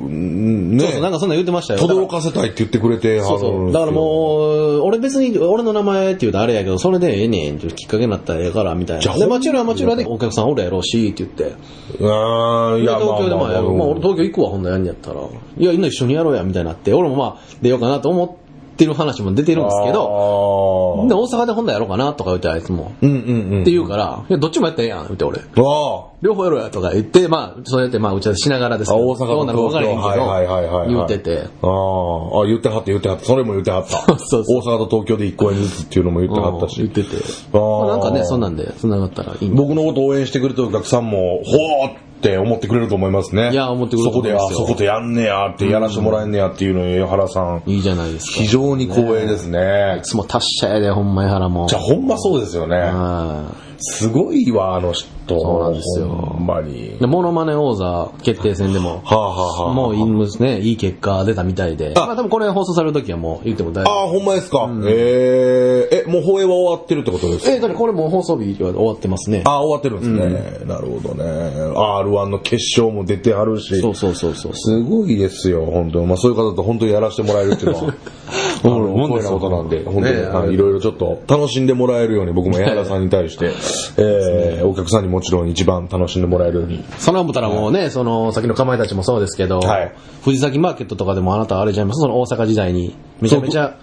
S2: うんね、
S3: そうそう、なんかそんなん言ってましたよ。
S2: 轟かせたいって言ってくれて、
S3: そうそう。だからもう、俺別に、俺の名前って言うとあれやけど、それでええねんってきっかけになったらええから、みたいな。で、
S2: じゃあほん
S3: 町浦は町浦でお客さんおるやろうし、って言って。
S2: う、うん、いや、
S3: で東京でまあやる。まあ俺東京行くわ、ほんならやんやったら。いや、みんな一緒にやろうや、みたいになって。俺もまあ、出ようかなと思ってる話も出てるんですけど、
S2: ど
S3: で、大阪でほんやろうかなとか言ってあいつも。
S2: うんうんうん。
S3: って言うから、いや、どっちもやったらええやん、言って俺。
S2: わ
S3: 両方やろうやとか言って、まあ、そうやってまあ、打ち合わせしながらですけど
S2: あ大阪と
S3: どうなるか分からへんけ
S2: はいはいはいはい
S3: 言うてて。
S2: あ、ああ、言ってはった言ってはった。それも言ってはった。
S3: そうそう
S2: 大阪と東京で1公演ずつっていうのも言ってはったし。
S3: 言ってて。
S2: あ
S3: あなんかね、そんなんで繋がったらいい
S2: 僕のことを応援してくれてるお客さんも、ほーって思ってくれると思いますね。
S3: いや思ってくれると
S2: そこで、あ
S3: 思いますよ
S2: そこでやんねやって、やらしてもらえんねやっていうのを、江原さん、
S3: いいじゃないですか。
S2: 非常に光栄ですね
S3: い。つも達者やで、ほんまやはらも。
S2: じゃあ、ほんまそうですよね。
S3: は
S2: すごいわ、あの人。
S3: そうなんですよ
S2: ほんまに。
S3: で、モノマネ王座決定戦でも、
S2: はあ、はあはあ、
S3: もういいんですね、いい結果出たみたいで。
S2: あ
S3: まあ多分これ放送される時はもう言っても大丈夫。
S2: ああ、ほんまですか。えー、え、もう放映は終わってるってことですか？
S3: えー、だからこれもう放送日は終わってますね。
S2: ああ、終わってるんですね。なるほどね。R1 の決勝も出てはるし。
S3: そうそうそうそう。
S2: すごいですよ、本当まあそういう方と本当にやらせてもらえるっていうのは、あの、光栄なことなんで、本当に、
S3: ね
S2: はいいろいろちょっと楽しんでもらえるように、僕も矢原さんに対して、えー、お客さんにもちろん一番楽しんでもらえるように。
S3: その思ったらもうね、その、先のかまいたちもそうですけど、
S2: はい
S3: 藤崎マーケットとかでもあなたあれじゃいます？その大阪時代に、めちゃめちゃ、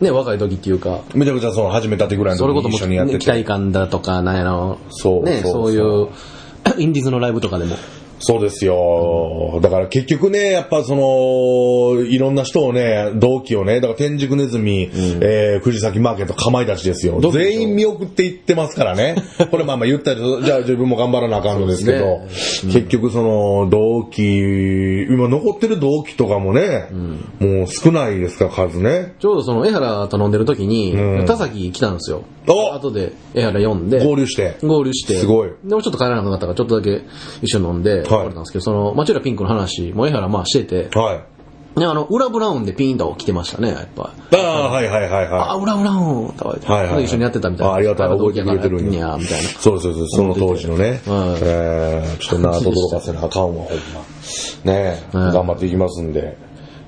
S3: ね、若い時っていうか、
S2: めちゃくちゃその始めたてぐらいの時に
S3: それこそも
S2: 一緒にやって
S3: ね期待
S2: て。
S3: 感だとか、なんやろ、ね、
S2: そうそう
S3: そういう、インディーズのライブとかでも。
S2: そうですよ。だから結局ね、やっぱその、いろんな人をね、同期をね、だから天竺ネズミ、えー、藤崎マーケット、かまいたちですよ。全員見送っていってますからね。これまあまあ言ったり、じゃあ自分も頑張らなあかんのですけど、結局その、同期、今残ってる同期とかもね、もう少ないですから、数ね。
S3: ちょうどその、江原と飲んでる時に、
S2: うん
S3: 田崎来たんですよ。
S2: お
S3: 後で江原読んで、
S2: 合流して。
S3: 合流して。
S2: すごい
S3: でもちょっと帰らなかったから、ちょっとだけ一緒に飲んで、終われたんですけど、その、マチュラピンクの話、もう江原まあしてて、
S2: はい。
S3: で、あの、裏ブラウンでピンと来てましたね、やっぱ。
S2: ああ、はいはいはいはい。
S3: あ、裏ブラウンとか言って、
S2: はいはいはい
S3: 一緒にやってたみたいな。
S2: あありがたい覚えてくれてるんや
S3: みたいな。
S2: そうそうです、その当時のね。
S3: はい
S2: えー、ちょっとな、届かせなあかんわ、ほんま。ね頑張っていきますんで、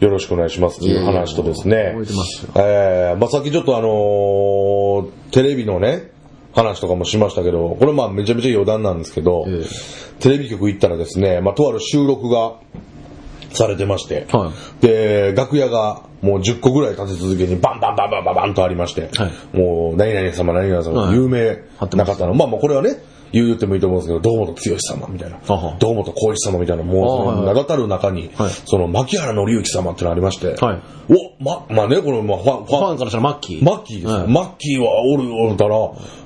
S2: よろしくお願いしますっていう話とですね
S3: 覚えてますよ。
S2: えー、まあ、さっきちょっとあのーテレビのね、話とかもしましたけど、これまあめちゃめちゃ余談なんですけど、
S3: え
S2: テレビ局行ったらですね、まあ、とある収録がされてまして、
S3: は
S2: で、楽屋がもう10個ぐらい立て続けにバンバンバンバンバンバンとありまして、
S3: はい。
S2: もう何々様何々様、
S3: はい。
S2: 有名な方の、まあまあこれはね、言ってもいいと思うんですけど、堂本剛様みたいな、堂本光一様みたいな、もう名だたる中に、
S3: はい
S2: その牧原紀之様ってのありまして、
S3: はい
S2: お、ま、まあね、これ、まあ、ファン、フ
S3: ファ
S2: ァン、
S3: ンからしたらマッキー。
S2: マッキーですよ、
S3: はい
S2: マッキーはおる、おるたら、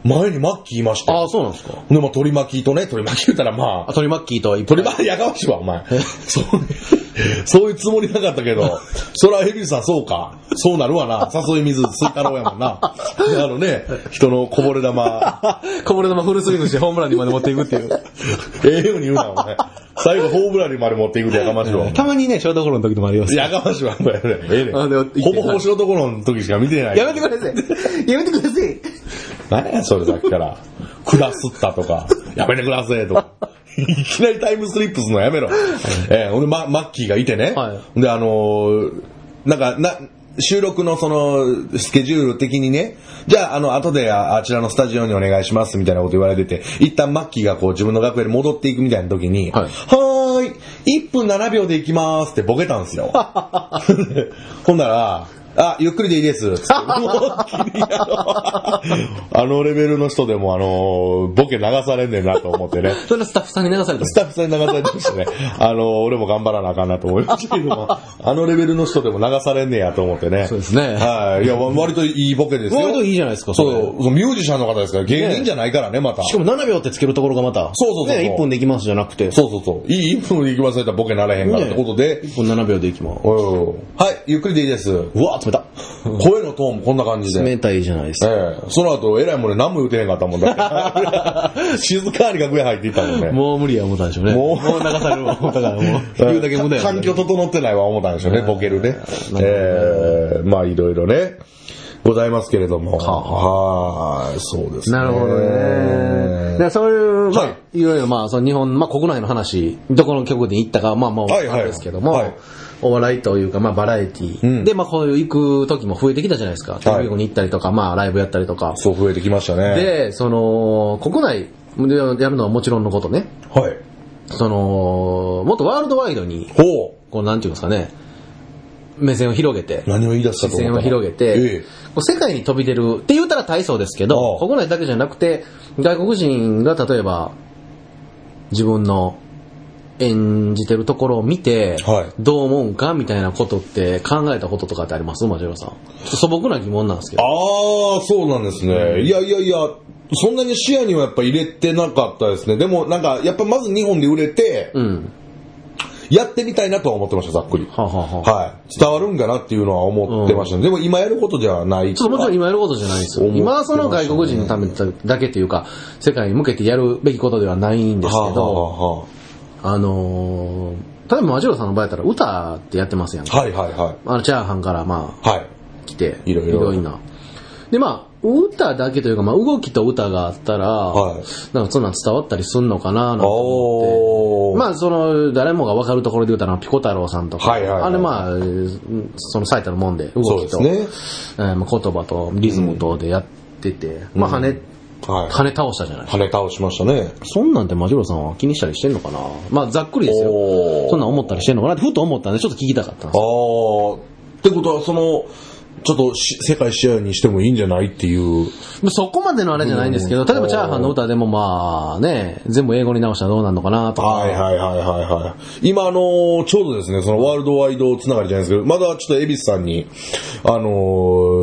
S2: 前にマッキーいまして、
S3: ああ、そうなんですか。
S2: で、まあ、鳥巻きとね、鳥巻き言ったらまあ
S3: あ、、鳥マッキーと
S2: 鳥巻きやかましいわ、お前。そう、そういうつもりなかったけど、そら、ヘビさん、そうか。そうなるわな。誘い水、吸い太郎やもんな。であのね、人のこぼれ玉、
S3: こぼれ球フルスイングしてホームランにまで持っていくっていう。
S2: ええように言うな、お前。最後、ホームランにまで持っていくでやかましいわ。
S3: たまにね、ショートゴロの時ともあります。
S2: やかましいわ、お前。ええねん
S3: あでも
S2: ほぼほぼ白ところの時しか見てない。
S3: やめてください。やめてください。
S2: 何やそれさっきから。下すったとか、やめてくださいとか。いきなりタイムスリップするのやめろ。えー、俺、ま、マッキーがいてね。
S3: は
S2: で、あのーなんか、な、収録のその、スケジュール的にね、じゃあ、あの、後でああちらのスタジオにお願いしますみたいなこと言われてて、一旦マッキーがこう自分の楽屋に戻っていくみたいな時に、
S3: はい
S2: はーい、1分7秒で行きますってボケたんですよ。ほんなら、あ、ゆっくりでいいです。あのレベルの人でも、あの、ボケ流されんねんなと思ってね。
S3: それはスタッフさんに流された。
S2: スタッフさんに流されてましたね。あの、俺も頑張らなあかんなと思いましたけども、あのレベルの人でも流されんねやと思ってね。
S3: そうですね
S2: はい。いや、割といいボケですよ。
S3: 割といいじゃないですか、れ
S2: そう、そうミュージシャンの方ですから、芸人じゃないからね、また。
S3: しかも7秒ってつけるところがまた。
S2: そうそうそう
S3: ね、1分できますじゃなくて。
S2: そうそうそう。いい1分で行きますよったらボケなれへんからってことで、
S3: 1分7秒でいきます。
S2: うんはい、ゆっくりでいいです。
S3: うわ、冷た。
S2: 声のトーンもこんな感じで。
S3: 冷たいじゃないですか。
S2: ええその後、えらいもんね、何も言うてへんかったもんだって。静かに楽屋入っていったもんね。
S3: もう無理や思ったんでしょうね。
S2: もう
S3: もう流されるわ思ったから、もう。言 うだけ無駄や。
S2: 環境整ってないわ、思ったんでしょうね、ボケるね。ええまあ、いろいろね、ございますけれども。はい、そうですね。
S3: なるほどね。だからそういう、まあ、、
S2: はい
S3: ろいろまあ、その日本、まあ国内の話、どこの局で行ったか、まあまあ、
S2: はいはい
S3: あれですけども、
S2: はい
S3: お笑いというか、まあバラエティー、
S2: うん
S3: で、まあこういう行く時も増えてきたじゃないですか。テレビ局に行ったりとか、まあライブやったりとか。
S2: そう増えてきましたね。
S3: で、その、国内でやるのはもちろんのことね、
S2: はい。
S3: その、もっとワールドワイドに、
S2: ほう。
S3: こうなんていうんですかね、目線を広げて、
S2: 何を言い出した
S3: 視線を
S2: と思った
S3: 広げて、
S2: ええ
S3: こう世界に飛び出るって言ったら体操ですけど、国内だけじゃなくて、外国人が例えば、自分の演じてるところを見て、
S2: はい
S3: どう思うんかみたいなことって考えたこととかってあります？マジロさん。素朴な疑問なんですけど。
S2: ああ、そうなんですね。いやいやいや、そんなに視野にはやっぱ入れてなかったですね。でもなんか、やっぱまず日本で売れて、
S3: うん。
S2: やってみたいなとは思ってました、ざっくり。
S3: はあ、はあは
S2: い。伝わるんかなっていうのは思ってましたね。でも今やることではない。
S3: ちょっともちろん今やることじゃないですよ。今はその外国人のためだけっていうか、世界に向けてやるべきことではないんですけ
S2: はあは
S3: ど、
S2: あは
S3: あのー、例えばマジロさんの場合やったら歌ってやってますやんか。
S2: あはいはいはい。
S3: あの、チャーハンからまあ、
S2: はい。
S3: 来て、
S2: いろいろ
S3: な。で、まあ、歌だけというか、まあ、動きと歌があったら、
S2: はい
S3: なんかそんなん伝わったりすんのかななんて思って。まあ、その、誰もが分かるところで言うたら、ピコ太郎さんとか、
S2: はいはいはい
S3: あれまあ、うんその最たるもんで、動
S2: そう
S3: きと、
S2: ですね。
S3: えーまあ言葉とリズムとでやってて、まあ、跳ね、
S2: はい。
S3: 跳ね倒したじゃない
S2: 跳ね倒しましたね。
S3: そんなんてマジロさんは気にしたりしてんのかな？まあ、ざっくりですよ。そんなん思ったりしてんのかなってふと思ったんで、ちょっと聞きたかったんです
S2: ああ。ってことは、その、ちょっとし世界シェアにしてもいいんじゃないっていう。
S3: まあそこまでのあれじゃないんですけど、例えばチャーハンの歌でもまあね、全部英語に直したらどうなるのかなとか。
S2: はいはいはいはいはい。今あのーちょうどですね、そのワールドワイドつながりじゃないですけど、まだちょっとエビスさんに、あの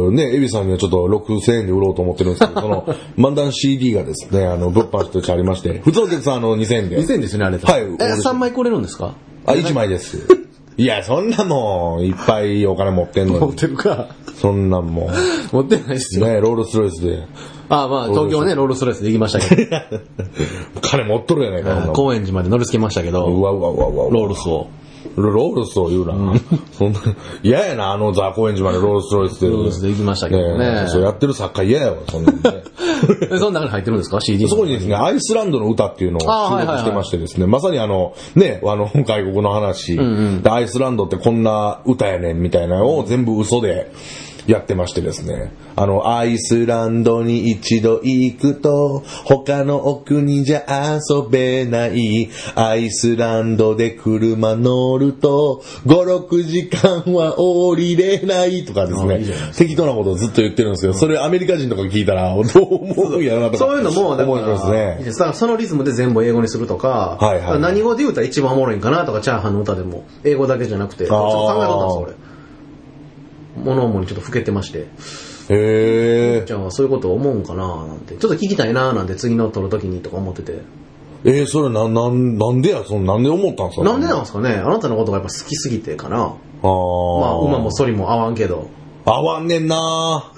S2: ーね、エビスさんにはちょっと6000円で売ろうと思ってるんですけど、その、漫談 CD がですね、あの、物販としてありまして、普通のお客さんあの2000円で。
S3: 2000ですよね、あれと。
S2: はい
S3: え、3枚くれるんですか？
S2: あ、1枚です。いや、そんなもん、いっぱいお金持ってんの
S3: 持っ
S2: に。
S3: てるか。
S2: そんなんもん。
S3: 持ってないですよ。
S2: ね、ロールスロイスで。
S3: あまあ、東京ね、ロールストレスで行きましたけど、
S2: 金持っとるやないか、
S3: 高円寺まで乗り付けましたけ
S2: う
S3: ど、
S2: わうわうわうわ。
S3: ロールスを。
S2: ロロールスを言うな。そんな、嫌やな、あのザ・高円寺までロールスロイスで。
S3: ロールスで行きましたけどね
S2: えそうやってる作家嫌やわ、そんなんね。
S3: え その中に入ってるんですか ?CD
S2: そこにですね、アイスランドの歌っていうのを収録してましてですね、まさにあの、ね、あの、外国の話、でアイスランドってこんな歌やねんみたいなのを全部嘘でやってましてですね、あの、アイスランドに一度行くと、他のお国じゃ遊べない、アイスランドで車乗ると、5、6時間は降りれない。とかですね。
S3: あいい
S2: 適当なことをずっと言ってるんですけど、それアメリカ人とか聞いたら、どう思うんやろなとか。
S3: そういうのも、だから、
S2: ますね。
S3: だからそのリズムで全部英語にするとか、
S2: はいはい
S3: 何語で言うたら一番おもろいんかなとか、チャーハンの歌でも、英語だけじゃなくて、ちょっと考えとったんですよ、俺。物思いにちょっと老けてまして、
S2: へえ。
S3: じゃあそういうことを思うんかななんて、ちょっと聞きたいななんて次の撮るときにとか思ってて。
S2: えー、それな、なん、なんでや、その、なんで思ったんですか？
S3: なんでなんですかね？あなたのことがやっぱ好きすぎてかな
S2: あー
S3: まあ、馬も反りも合わんけど。
S2: 合わんねんな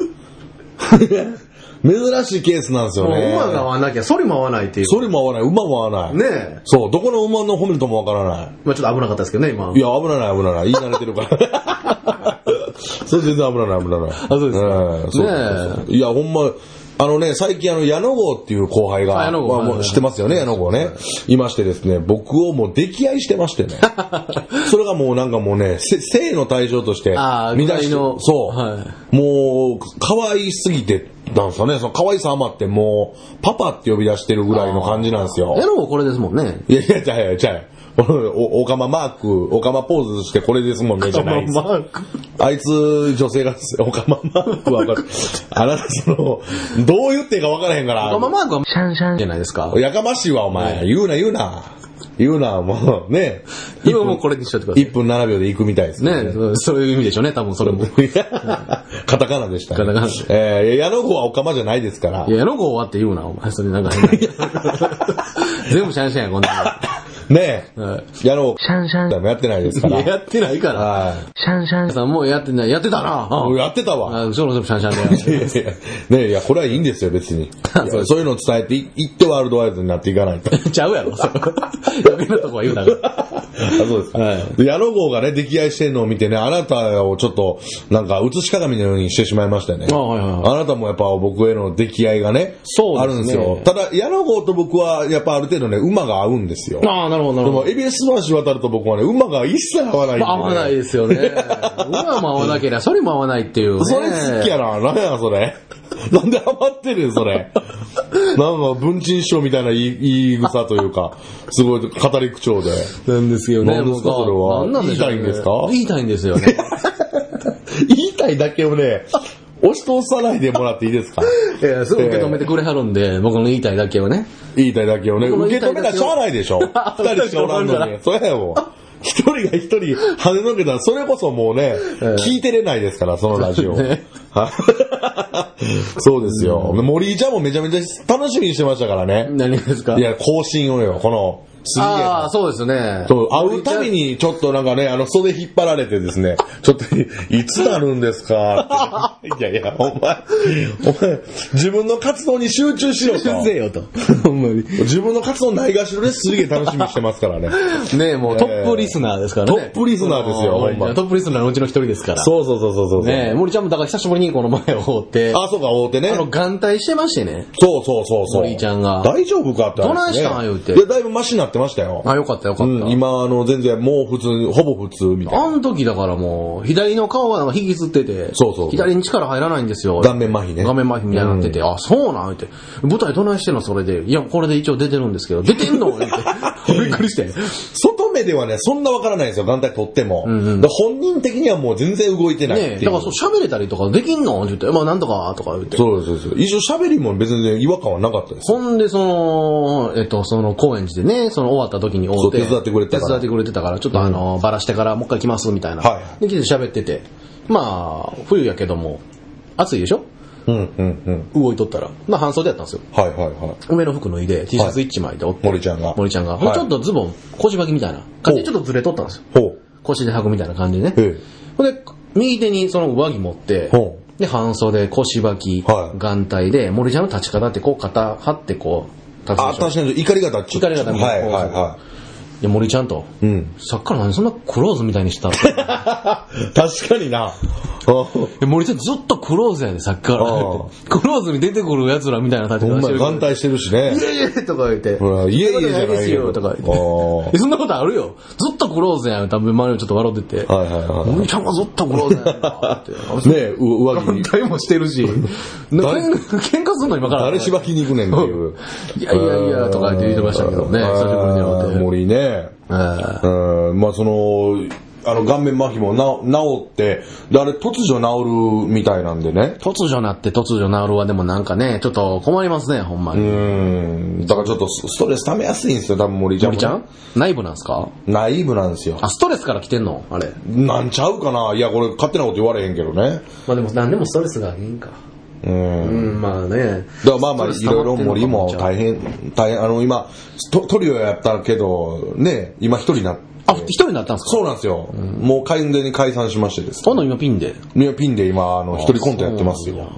S2: 珍しいケースなんですよね。
S3: 馬が合わなきゃ反りも合わないっていう。
S2: それも合わない、馬も合わない。
S3: ねえ。
S2: そう、どこの馬の褒めるともわからない。
S3: まあちょっと危なかったですけどね、今。
S2: いや、危ない危ない。言い慣れてるから。それ全然危ない危ない。あ、
S3: そうですか
S2: そうそういや、ほんま、あのね、最近あの、矢野郷っていう後輩が、
S3: あ矢野郷
S2: まあもう知ってますよね、矢野郷ね。いましてですね、僕をもう溺愛してましてね。それがもうなんかもうね、せ性の対象として、見出し
S3: の
S2: そう、
S3: は
S2: もう、可愛すぎて、なんですかね、その可愛さ余ってもう、パパって呼び出してるぐらいの感じなんですよ。
S3: エロもこれですもんね。
S2: いやいや、ちゃうや、ちゃうや。お、おかまマーク、おかまポーズしてこれですもんね、じゃないです。
S3: マーク。
S2: あいつ、女性が、おかまマークわかる。あなた、その、どう言っていいかわからへんから。
S3: ママークはシャンシャンじゃないですか。
S2: やかましいわ、お前。言うな、言うな。言うな、もう、ね。
S3: 今もうこれにしといてください。
S2: 1分7秒で行くみたいです
S3: ねそうそういう意味でしょうね、多分それも。い
S2: カタカナでした、
S3: カタカナ
S2: えー、矢野子はおかまじゃないですから。
S3: や、矢野郷はって言うな、お前。それなんか変な。全部シャンシャンや、こんな
S2: ね
S3: の。はい
S2: え。矢野子
S3: シャンシャン。
S2: もやってないですから。
S3: いややってないから。
S2: は
S3: シャンシャンさんもうやってない。やってたな。
S2: い。やってたわ。
S3: あ、そろそろシャンシャンで。
S2: いやいやねえ、いや、これはいいんですよ、別に。いやそういうのを伝えていいってワールドワイドになっていかないと。
S3: ちゃうやろ、それ余計なとこは言うな。
S2: あ、そうですか。
S3: はい
S2: 野郷がね、溺愛してんのを見てね、あなたをちょっと、なんか、映し鏡のようにしてしまいましたよね。
S3: あはいはいはい
S2: あなたもやっぱ僕への溺愛がね、
S3: そうね
S2: あるんですよ。ただ、矢野郷と僕は、やっぱある程度ね、馬が合うんですよ。
S3: ああ、なるほど、な
S2: でも、
S3: るほど。
S2: エビス橋渡ると僕はね、馬が一切合わないんでね、
S3: 合わないですよね。馬も合わなければ、それも合わないっていう、ね。
S2: それ好きやな。何や、それ。なんでハマってるんそれ？なんか、文鎮師匠みたいな言い言い草というか、すごい語り口調で。
S3: なんですよね。
S2: 何ですかそれは？
S3: 何なんでしょうね
S2: 言いたいんですか？
S3: 言いたいんですよね。
S2: 言いたいだけをね、押し通さないでもらっていいですか？
S3: いや、すぐ受け止めてくれはるんで、僕の言いたいだけをね。
S2: 言いたいだけをね、受
S3: 言いたいだけを
S2: け止めたらしゃあないでしょ。二人しかおらんのに。そやもう。一人が一人跳ねのけたら、それこそもうね、
S3: え
S2: 聞いてれないですから、そのラジオ。
S3: そう
S2: です よ。森井ちゃんもめちゃめちゃ楽しみにしてましたからね。
S3: 何がですか？
S2: いや、更新をよ、この、すげえ
S3: ああ、そうですね。
S2: そう、会うたびにちょっとなんかね、あの、袖引っ張られてですね、ちょっと、いつなるんですか？って。いやいや、お前、お前、自分の活動に集中しろと。
S3: せよと。ほんまに。
S2: 自分の活動ないがしろですげえ楽しみにしてますからね。
S3: ねえ、もうトップリスナーですからね。
S2: トップリスナーですよ
S3: うん
S2: ほんま
S3: トップリスナーのうちの一人ですから。
S2: そうそうそうそうそう。
S3: ねえ、森ちゃんもだから久しぶりにこの前を追って、
S2: あ、そうか、大手ね。
S3: あの、眼帯してましてね。
S2: そうそうそうそう。
S3: 森ちゃんが
S2: 大丈夫かって話ね
S3: どないしたん言うて
S2: いや、だいぶマシになってましたよ。
S3: あ、よかったよかった。
S2: うん、今、あの、全然もう普通、ほぼ普通みたいな。
S3: あの時だからもう、左の顔がなんか引きずってて、
S2: そうそう
S3: 左に力入らないんですよ。
S2: 顔面麻痺ね。
S3: 画面麻痺みたいになってて、あ、そうなん？って。舞台どないしてんの？それで。いや、これで一応出てるんですけど、出てんの？って。びっくりして。
S2: 外目ではね、そんなわからないんですよ、眼帯取っても。だから本人的にはもう全然動いてないっていう。
S3: ねえ、だからそう喋れたりとかできんの？って言って、まあなんとかとか言って。
S2: そうそうそう。一応喋りも別に違和感はなかったです。
S3: ほんで、その、えっと、その、高円寺でね、その終わった時に会うて
S2: 手伝ってくれてたから
S3: 手伝ってくれてたから、ちょっとあの、バラしてからもう一回来ます、みたいな。
S2: はい
S3: で、来て喋ってて。まあ、冬やけども、暑いでしょ？
S2: うんうんうん。
S3: 動いとったら。まあ半袖やったんですよ。
S2: はいはいはい。
S3: 上の服脱いで T シャツ一枚でおって、
S2: 森ちゃんが
S3: 森ちゃんが。
S2: はい
S3: ちょっとズボン、腰履きみたいな感じでちょっとずれとったんですよ。
S2: ほう。
S3: 腰で履くみたいな感じでね。
S2: ええ。
S3: ほんで、右手にその上着持って
S2: ほ、
S3: で、半袖、腰履き、
S2: はい
S3: 眼帯で、森ちゃんの立ち方ってこう肩張ってこう、立つ
S2: あ、
S3: でしょ
S2: 確かに怒り方ちょっと。
S3: 怒り方みたな
S2: はいいはいは
S3: で、森ちゃんと、
S2: い。うん。
S3: さっきから何そんなクローズみたいにした
S2: 確かにな。
S3: で森ちゃんずっとクローズやで、さっきから
S2: あ。
S3: クローズに出てくる奴らみたいな立ち
S2: ほんまや
S3: 方してる。
S2: 眼帯してるしね
S3: い。やいやとか言って。
S2: ほらいやいやじゃないよ
S3: ですよとか言って。えそんなことあるよ。ずっとクローズやん。多分周りもちょっと笑ってて。
S2: はいはいはい。
S3: 森ちゃんがずっとクローズやんなって。
S2: ねえ、う上着。
S3: 眼帯もしてるし。
S2: 誰？
S3: 喧喧嘩すんの今から。
S2: 誰しばきに行くねんっていう。
S3: いやいやいや、とか言って言ってましたけどね。久しぶりに会って。
S2: 森ね。
S3: ええ
S2: うん、まあその、あの、顔面麻痺もな治って、で、あれ突如治るみたいなんでね。
S3: 突如なって突如治るはでもなんかね、ちょっと困りますね、ほんま
S2: う
S3: に。
S2: ん。だからちょっとスストレス溜めやすいんですよ、多分森ちゃんも。
S3: 森ちゃん内部なんすか？
S2: ナイーブなんですよ。
S3: あ、ストレスから来てんの？あれ。
S2: なんちゃうかないや、これ勝手なこと言われへんけどね。
S3: まあでも何でもストレスがいいんか。
S2: うん。
S3: うん、まあね。
S2: だからまあまあ、いろいろ森も大変、大変、あの今、トトリオやったけど、ね、今一人にな。
S3: あ、一人になったんすか？
S2: そうなんですよ。もう完全に解散しましてですね
S3: 今度今ピンで？
S2: いやピンで今、あの、一人コントやってますよ。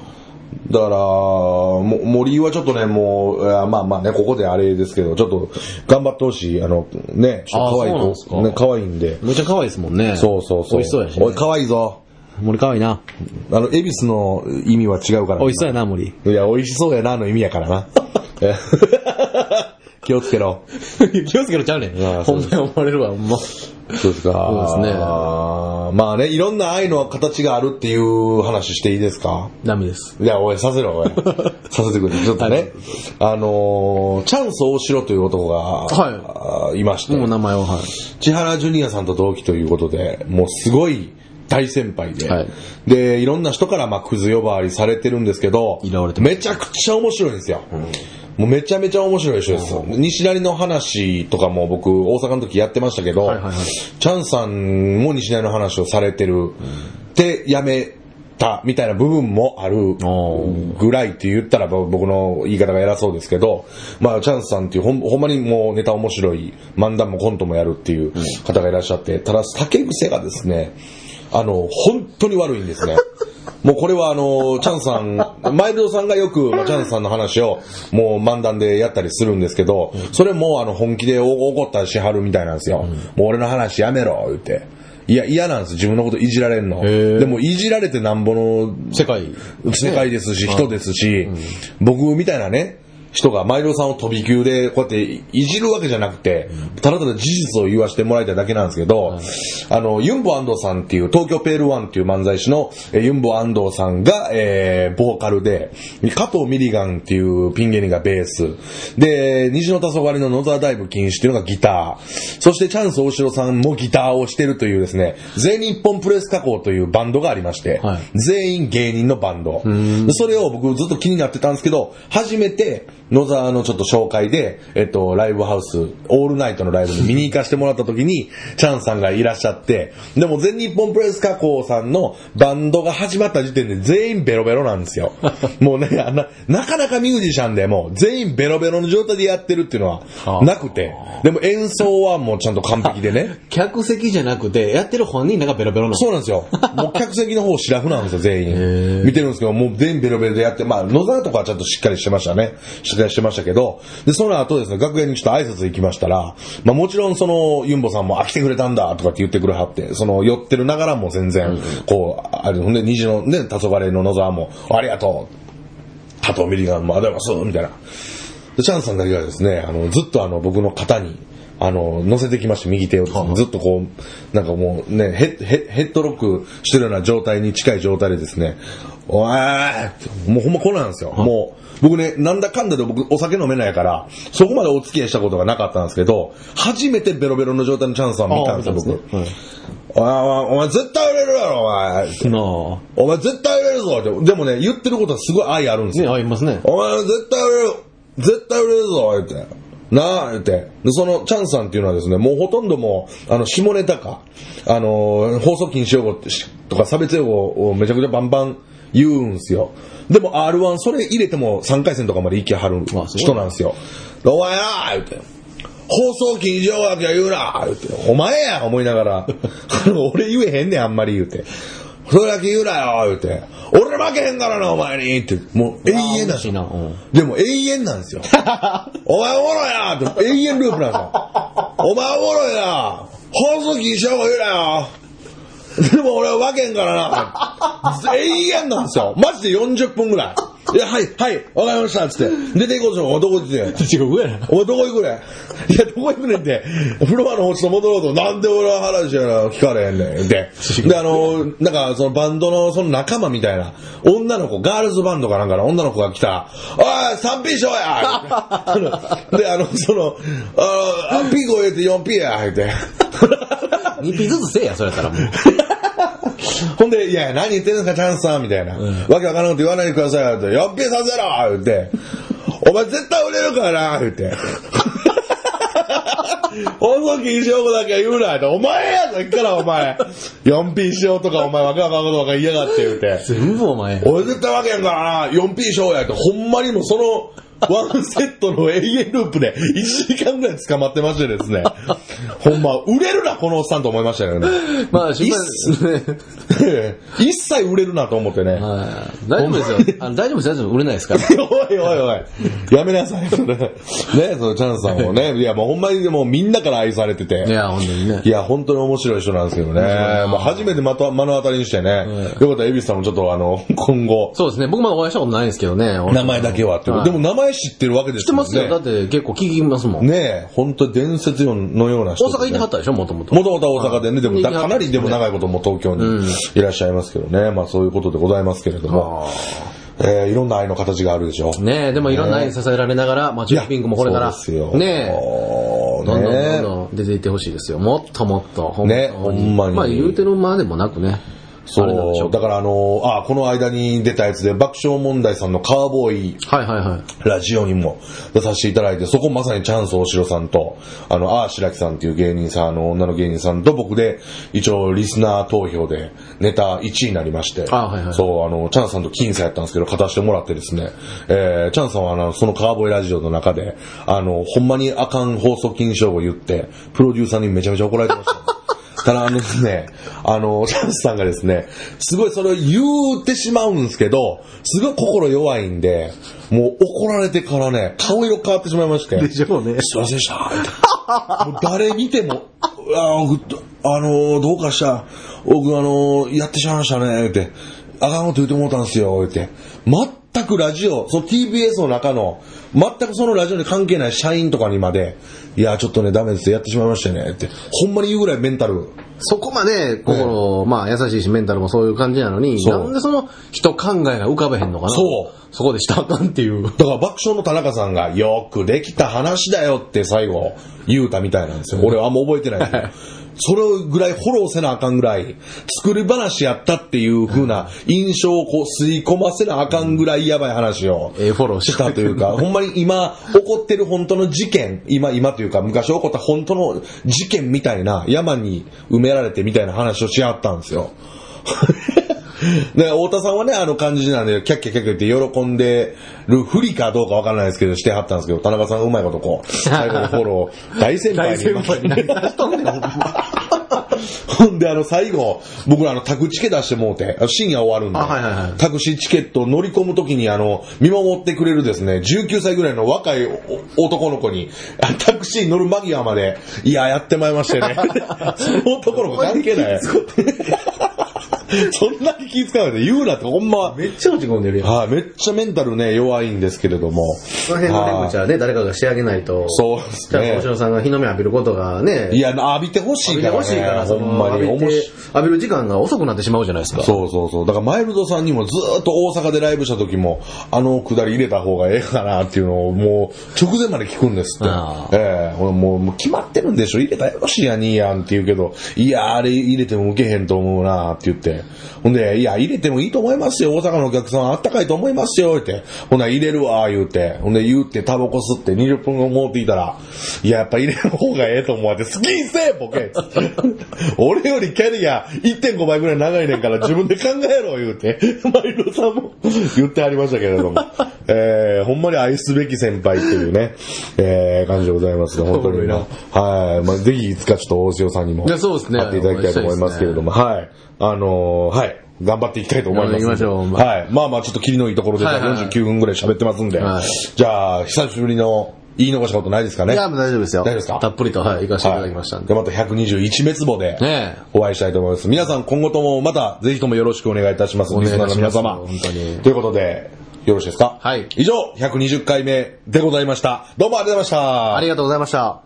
S2: だから、も森はちょっとね、もう、まあまあね、ここであれですけど、ちょっと頑張ってほしい。あの、ね、ちょっと可愛い
S3: あそうなんですか
S2: 子、ね、可愛いんで。
S3: めっちゃ可愛いですもんね。
S2: そうそうそう。
S3: 美味しそうやし、ね。
S2: おい、可愛いぞ。
S3: 森可愛いな。
S2: あの、恵比寿の意味は違うから。
S3: 美味しそうやな、森。
S2: いや、美味しそうやなの意味やからな。気をつけろ。
S3: 気をつけろちゃうねん。ほんまに思われるわ、ほんま。
S2: そうですか。
S3: そうですね
S2: まあね、いろんな愛の形があるっていう話していいですか？
S3: ダメです。
S2: いや、おい、させろ、おい。させてくれ。ちょっとね。あのー、チャンス大城という男が、
S3: はい
S2: いまして
S3: もう、名前を、はい。
S2: 千原ジュニアさんと同期ということで、もうすごい大先輩で、
S3: はい。
S2: で、いろんな人からまあクズ呼ばわりされてるんですけどめちゃくちゃ面白いんですよ。もうめちゃめちゃ面白い人です。西成の話とかも僕、大阪の時やってましたけど、
S3: はいはいはい。
S2: チャンさんも西成の話をされてる。で、やめたみたいな部分もあるぐらいって言ったら僕の言い方が偉そうですけど、まあ、チャンスさんっていうほんほんまにもうネタ面白い、漫談もコントもやるっていう方がいらっしゃって、ただ酒癖がですね、あの、本当に悪いんですね。もうこれはあの、チャンさん、マイルドさんがよく、まあチャンさんの話をもう漫談でやったりするんですけど、それもあの本気で怒ったりしはるみたいなんですよ。もう俺の話やめろ、言って。いや、嫌なんです。自分のこといじられんの。
S3: ー
S2: でも、いじられてなんぼの
S3: 世界。
S2: 世界ですし、人ですし、僕みたいなね、人がマイロさんを飛び級でこうやっていじるわけじゃなくて、ただただ事実を言わせてもらいたいだけなんですけど、あの、ユンボ安藤さんっていう、東京ペールワンっていう漫才師のえーユンボ安藤さんが、えー、ボーカルで、加藤ミリガンっていうピン芸人がベース、で、虹の黄昏の野沢ダイブ禁止っていうのがギター、そしてチャンス大城さんもギターをしてるというですね、全日本プレス加工というバンドがありまして、
S3: はい。
S2: 全員芸人のバンド。でそれを僕ずっと気になってたんですけど、初めて野沢のちょっと紹介で、えっと、ライブハウス、オールナイトのライブに見に行かせてもらった時に、チャンさんがいらっしゃって、でも全日本プロレス加工さんのバンドが始まった時点で全員ベロベロなんですよ。もうね、あななかなかミュージシャンでも全員ベロベロの状態でやってるっていうのはなくて、でも演奏はもうちゃんと完璧でね。
S3: 客席じゃなくて、やってる本人らがベロベロなの。
S2: そうなんですよ。もう客席の方シラフなんですよ、全員。見てるんですけど、もう全員ベロベロでやって、まあ、野沢とかはちゃんとしっかりしてましたね。しっかりしてましたけど、で、その後ですね、楽屋にちょっと挨拶行きましたら、まあもちろんその、ユンボさんも、あ、来てくれたんだ、とかって言ってくれはって、その、寄ってるながらも全然、こう、あれ、ほんで、虹のね、黄昏の野沢も、ありがとう。加藤ミリガンも、ありがとうございます、みたいな。で、チャンさんだけがですね、あの、ずっとあの、僕の肩に、あの、乗せてきまして、右手をずっとこう、なんかもうね、ヘッ、ヘッヘッドロックしてるような状態に近い状態でですね、おーってもうほんまこうなんですよ。もう、僕ね、なんだかんだで僕お酒飲めないから、そこまでお付き合いしたことがなかったんですけど、初めてベロベロの状態のチャンスは見たんですよ、僕。
S3: はい
S2: お前、お前絶対売れるやろ、お前。
S3: な
S2: お前絶対売れるぞって。でもね、言ってることはすごい愛あるんです
S3: あ。
S2: よ。
S3: ね、ありますね。
S2: お前絶対売れる絶対売れるぞ言って。なあ言って。で、その、チャンさんっていうのはですね、もうほとんどもう、あの、下ネタか、あの、放送禁止用語とか差別用語をめちゃくちゃバンバン言うんすよ。でも R1 それ入れても3回戦とかまで行きはる人なんですよ。でお前な言って。放送禁止用語だけは言うな言って。お前や思いながら、俺言えへんねんあんまり言うて。それだけ言うなよ言うて。俺負けへんからなお前にって。もう永遠なんですよ
S3: しいな。うん
S2: でも永遠なんですよ。お前おもろいなって永遠ループなんですよ。お前おもろいな放送禁止用語言うなよ でも俺は分けんからな。永遠なんですよ。マジで40分ぐらい。いや、はい、はい、わかりました、つって。出ていこうとお前どこ行って
S3: 違う、上やな。
S2: お前どこ行くねん？いや、どこ行くねんって。フロアの方ちょっと戻ろうと。なんで俺は話やな、聞かれへんねん。って。で、あの、なんか、そのバンドのその仲間みたいな、女の子、ガールズバンドかなんかの女の子が来たら、おい、3P 賞や で、あの、その、あの、P 超えて 4P や、言って。
S3: 2ピずつせえや、それやったらもう。
S2: ほんで、いや、何言ってんですか、チャンスさんみたいな。わけわからんこと言わないでくださいよ、って。4P させろ言って。お前絶対売れるからな、言って。放送禁止用語だけは言うな、って。お前や、さっきからお前。4P しようとか、お前わけわかんことか言いやがって、言うて。
S3: 全部お前。
S2: 俺絶対わけやんからな、4P しようやって。ほんまにもその、ワンセットの永遠ループで1時間ぐらい捕まってましてですね。ほんま、売れるな、このおっさんと思いましたよね。
S3: まあ、心配ですね。
S2: 一切売れるなと思ってね。
S3: はい大丈夫ですよ。あの大丈夫です、大丈夫。売れないですから。
S2: おいおいおい。やめなさい、それ。ね、そのチャンさんもね。いや、もうほんまにでもみんなから愛されてて。
S3: いや、本当にね
S2: い。や、本当に面白い人なんですけどね。もう初めてまた目の当たりにしてね。よかったら、エビスさんもちょっとあの、今後、
S3: そうですね。僕まだお会いしたことないんですけどね。
S2: 名前だけはってでも名前知ってるわけですもんね。
S3: 知ってますよ。だって結構聞きますもん。
S2: ねえ、本当に伝説のような人ね、
S3: 大阪行ってはったでしょ、もともと。
S2: もともとは大阪でね、でもかなりでも長いことも東京にいらっしゃいますけどね。まあそういうことでございますけれども。えー、いろんな愛の形があるでしょ。
S3: ねえ、でもいろんな愛に支えられながら、まあ、ジューピンクもこれから、
S2: そうですよ。
S3: ねえ、どんどんどん
S2: ね
S3: どん出ていってほしいですよ。もっともっと、ほん
S2: ねほんまに
S3: まあ言うてるまでもなくね。
S2: そう。だからあのーあ、この間に出たやつで爆笑問題さんのカーボーイ
S3: はいはいはい。
S2: ラジオにも出させていただいて、そこまさにチャンス大城さんと、あの、あー白木さんっていう芸人さん、あの、女の芸人さんと僕で、一応リスナー投票でネタ1位になりまして、
S3: あはいはい
S2: そう、あの、チャンさんと僅差やったんですけど、勝たせてもらってですね、えー、チャンさんはあの、そのカーボーイラジオの中で、あの、ほんまにあかん放送禁止用語言って、プロデューサーにめちゃめちゃ怒られてました。ただあのですね、あの、チャンスさんがですね、すごいそれを言うてしまうんですけど、すごい心弱いんで、もう怒られてからね、顔色変わってしまいまして。
S3: でしょうね。
S2: すいませんでした。もう誰見ても、あ僕あの、どうかした？僕、あの、やってしまいましたね、って。あかんこと言ってもうたんですよ、って。全くラジオ、その TBS の中の、全くそのラジオに関係ない社員とかにまで、いや、ちょっとね、ダメですやってしまいましたね、って。ほんまに言うぐらいメンタル。
S3: そこまで心、まあ優しいしメンタルもそういう感じなのに、なんでその人考えが浮かべへんのかな？
S2: そう。
S3: そこでしたらあかんっていう。
S2: だから爆笑の田中さんが、よくできた話だよって最後言うたみたいなんですよ。俺はあんま覚えてないけど。それぐらいフォローせなあかんぐらい、作り話やったっていう風な印象をこう吸い込ませなあかんぐらいやばい話を
S3: ええフォロー
S2: したというか、ほんまに今起こってる本当の事件、今、今というか昔起こった本当の事件みたいな山に埋められてみたいな話をし合ったんですよ。で、太田さんはね、あの感じなんで、キャッキャキャッキャって喜んでるふりかどうかわからないですけど、してはったんですけど、田中さんがうまいことこう、最後のフォロー、大先輩に。
S3: 大先輩に何出しとんねん、ほんま。
S2: ほんで、あの、最後、僕らあの、タクチケ出してもうて、深夜終わるんで、
S3: あはいはいはい
S2: タクシーチケット乗り込むときに、あの、見守ってくれるですね、19歳ぐらいの若いお男の子に、あタクシー乗る間際まで、いや、やってまいりましてね。その男の子関係ない。そんなに気遣わないで言うなって、ほんま、
S3: めっちゃ落ち込んでるやん。
S2: はい、めっちゃメンタルね、弱いんですけれども。
S3: その辺のね、むちゃね、誰かがしてあげないと。
S2: そうです
S3: じゃあ、
S2: ね
S3: 星。野さんが日の目浴びることがね、
S2: いや、浴びてほしいからね。
S3: 浴びてほしいから、そ
S2: ほんま
S3: の、
S2: に。
S3: 浴び浴びる時間が遅くなってしまうじゃないですか。
S2: そうそうそう。だからマイルドさんにもずーっと大阪でライブした時も、あのくだり入れた方がええかなっていうのをもう直前まで聞くんですって。
S3: あ
S2: ええほらもうもう決まってるんでしょ入れたらよろしいやにいやんって言うけど、いや、あれ入れても受けへんと思うなって言って。ほんで、いや、入れてもいいと思いますよ。大阪のお客さんあったかいと思いますよ。って。ほんなら入れるわ、言うて。ほんで言うてタバコ吸って20分後持っていたら、いや、やっぱ入れる方がええと思うわって、好きにせえ、ボ ケ俺よりキャリア1.5倍ぐらい長いねんから自分で考えろ、言うて。マイルドさんも言ってありましたけれども。えー、ほんまに愛すべき先輩っていうね、えー、感じでございますね、本当に。はい。まあ、ぜひいつかちょっと大塩さんにも
S3: いやそうですね
S2: 会っていただきたいと思いますけれども、はい。あのーはい。頑張っていきたいと思います。
S3: 行きましょう
S2: はい。まあまあ、ちょっと切りのいいところで、
S3: はいはいはい
S2: 49分ぐらい喋ってますんで、
S3: はい
S2: じゃあ、久しぶりの言い残したことないですかね？
S3: いや、もう大丈夫ですよ。
S2: 大丈夫ですか？
S3: たっぷりと、はい、行かせていただきましたんで。
S2: で、また121滅亡で、
S3: ね
S2: お会いしたいと思います。皆さん今後ともまたぜひともよろしくお願いいたします。
S3: お願いいたします
S2: リスナーの皆様。
S3: 本当に
S2: ということで、よろしいですか？
S3: はい
S2: 以上、120回目でございました。どうもありがとうございました。
S3: ありがとうございました。